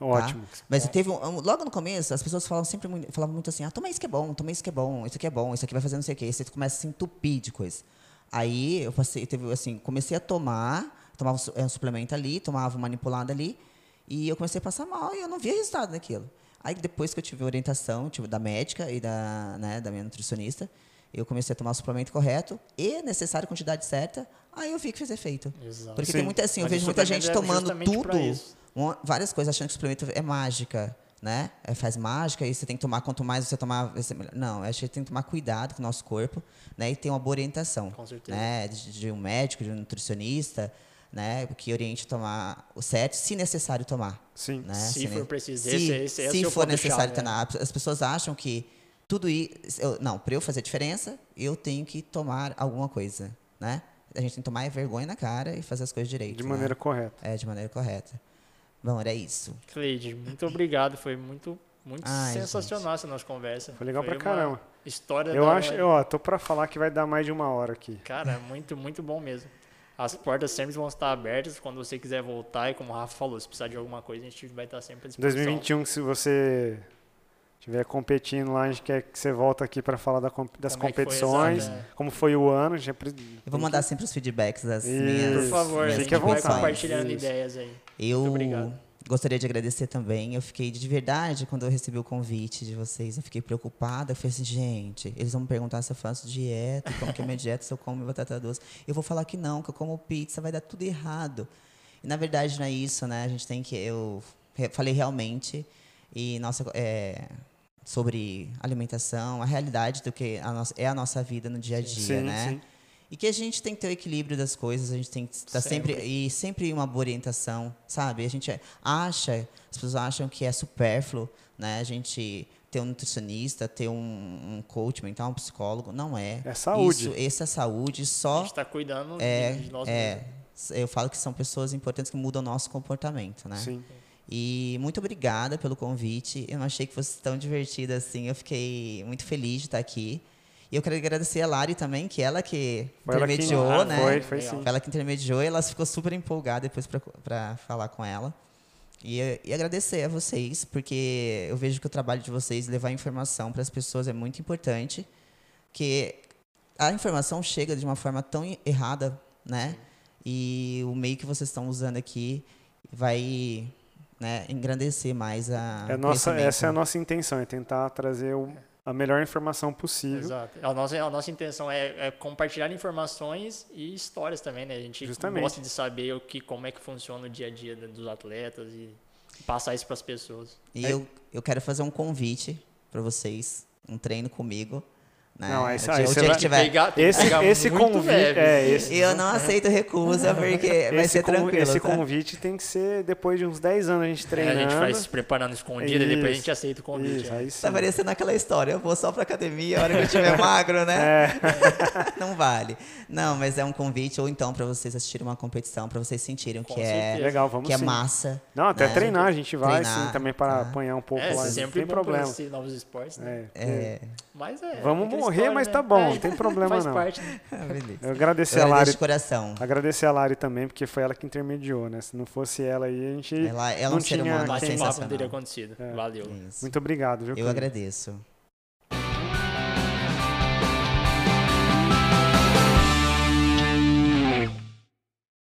Ótimo. Mas teve um, logo no começo, as pessoas falavam sempre muito, falavam muito assim: ah, toma isso que é bom, toma isso que é bom, isso aqui é bom, isso aqui vai fazer não sei o quê. Aí você começa a se entupir de coisa. Aí eu passei, teve assim, comecei a tomar, tomava um é, um suplemento ali, tomava uma manipulada ali, e eu comecei a passar mal e eu não via resultado daquilo. Aí depois que eu tive orientação tive da médica e da, né, da minha nutricionista, eu comecei a tomar o suplemento correto e necessária quantidade certa, aí eu vi que fez efeito. Exato. Porque Sim. tem muita assim, eu Mas vejo muita gente é tomando tudo, várias coisas, achando que o suplemento é mágica, né? É, faz mágica e você tem que tomar, quanto mais você tomar, vai ser melhor. Não, eu acho que tem que tomar cuidado com o nosso corpo, né? E ter uma boa orientação, Com certeza. né? De, de um médico, de um nutricionista, né? Que oriente a tomar o certo, se necessário tomar, Sim. né? Se ne- for preciso, se, esse- esse- esse se é o for necessário né? tomar. As pessoas acham que tudo isso, eu- não, para eu fazer diferença, eu tenho que tomar alguma coisa, né? A gente tem que tomar é vergonha na cara e fazer as coisas direito. De né? maneira correta. É, de maneira correta. Bom, era isso. Cleide, muito obrigado. Foi muito, muito Ai, sensacional essa nossa conversa. Foi legal pra uma caramba. História Eu da acho, eu, ó, tô pra falar que vai dar mais de uma hora aqui. Cara, muito, muito bom mesmo. As portas sempre vão estar abertas quando você quiser voltar. E como o Rafa falou, se precisar de alguma coisa, a gente vai estar sempre à disposição. 2021, se você estiver competindo lá, a gente quer que você volta aqui para falar da das Como é foi, competições, é. como foi o ano. a gente pre- Eu vou mandar sempre os feedbacks das Isso. minhas. Por favor, minhas fique à a gente vai vontade. compartilhando Isso. ideias aí. Eu Muito obrigado. Gostaria de agradecer também. Eu fiquei de verdade quando eu recebi o convite de vocês. Eu fiquei preocupada. Eu falei assim, gente, eles vão me perguntar se eu faço dieta, como que é minha dieta, se eu como batata doce. Eu vou falar que não, que eu como pizza, vai dar tudo errado. E na verdade não é isso, né? A gente tem que. Eu falei realmente. E nossa, é, sobre alimentação, a realidade do que a nossa, é a nossa vida no dia a dia, Sim, né? sim. E que a gente tem que ter o equilíbrio das coisas, a gente tem que estar sempre. Sempre. e sempre uma boa orientação, sabe? A gente acha, as pessoas acham que é supérfluo, né? A gente ter um nutricionista, ter um, um coach mental, um psicólogo, não é. É saúde. Isso, essa é saúde A só gente está cuidando de- é, de nós é, mesmos. eu falo que são pessoas importantes que mudam o nosso comportamento, né? Sim. E muito obrigada pelo convite. Eu não achei que fosse tão divertida assim. Eu fiquei muito feliz de estar aqui. E eu quero agradecer a Lari também, que ela que Foi ela que- intermediou, Ah, né? Foi, foi sim. Ela que intermediou e ela ficou super empolgada depois para falar com ela. E, e agradecer a vocês, porque eu vejo que o trabalho de vocês levar informação para as pessoas é muito importante, que a informação chega de uma forma tão errada, né? E o meio que vocês estão usando aqui vai né, engrandecer mais a É nossa, essa é a nossa intenção, é tentar trazer o- a melhor informação possível. Exato. A nossa, a nossa intenção é, é compartilhar informações e histórias também, né? A gente Justamente. gosta de saber o que, como é que funciona o dia a dia dos atletas e passar isso para as pessoas. E É eu, eu quero fazer um convite para vocês, um treino comigo. Né? Não, dia- aí o cê dia vai- tiver. Pegar- Esse, esse convite, é, esse, Eu não aceito recusa, porque vai esse, ser tranquilo. esse tá? convite tem que ser depois de uns 10 anos a gente É, treinando. a gente vai se preparando escondido e depois a gente Isso, aceita o convite. Isso, é. aí sim. Tá parecendo aquela história, eu vou só pra academia a hora que eu estiver [laughs] magro, né? É, [laughs] Não vale. Não, mas é um convite, ou então pra vocês assistirem uma competição, pra vocês sentirem Com que é, certeza. legal, vamos que é sim. massa. Não, até né? treinar a gente vai Treinar, sim, também para tá. apanhar um pouco É, lá. sempre tem problema. novos esportes, né? É, É, Mas é. Vamos morrer, história, mas né? tá bom, É, não tem problema faz não. parte, né? [laughs] beleza. Eu agradecer Eu a Lari, agradeço de coração. agradecer a Lari também, porque foi ela que intermediou, né? Se não fosse ela aí, a gente Ela, ela é não um ser tinha- humano Bate-papo não teria acontecido. É. Valeu. Isso. Muito obrigado, viu? Eu agradeço.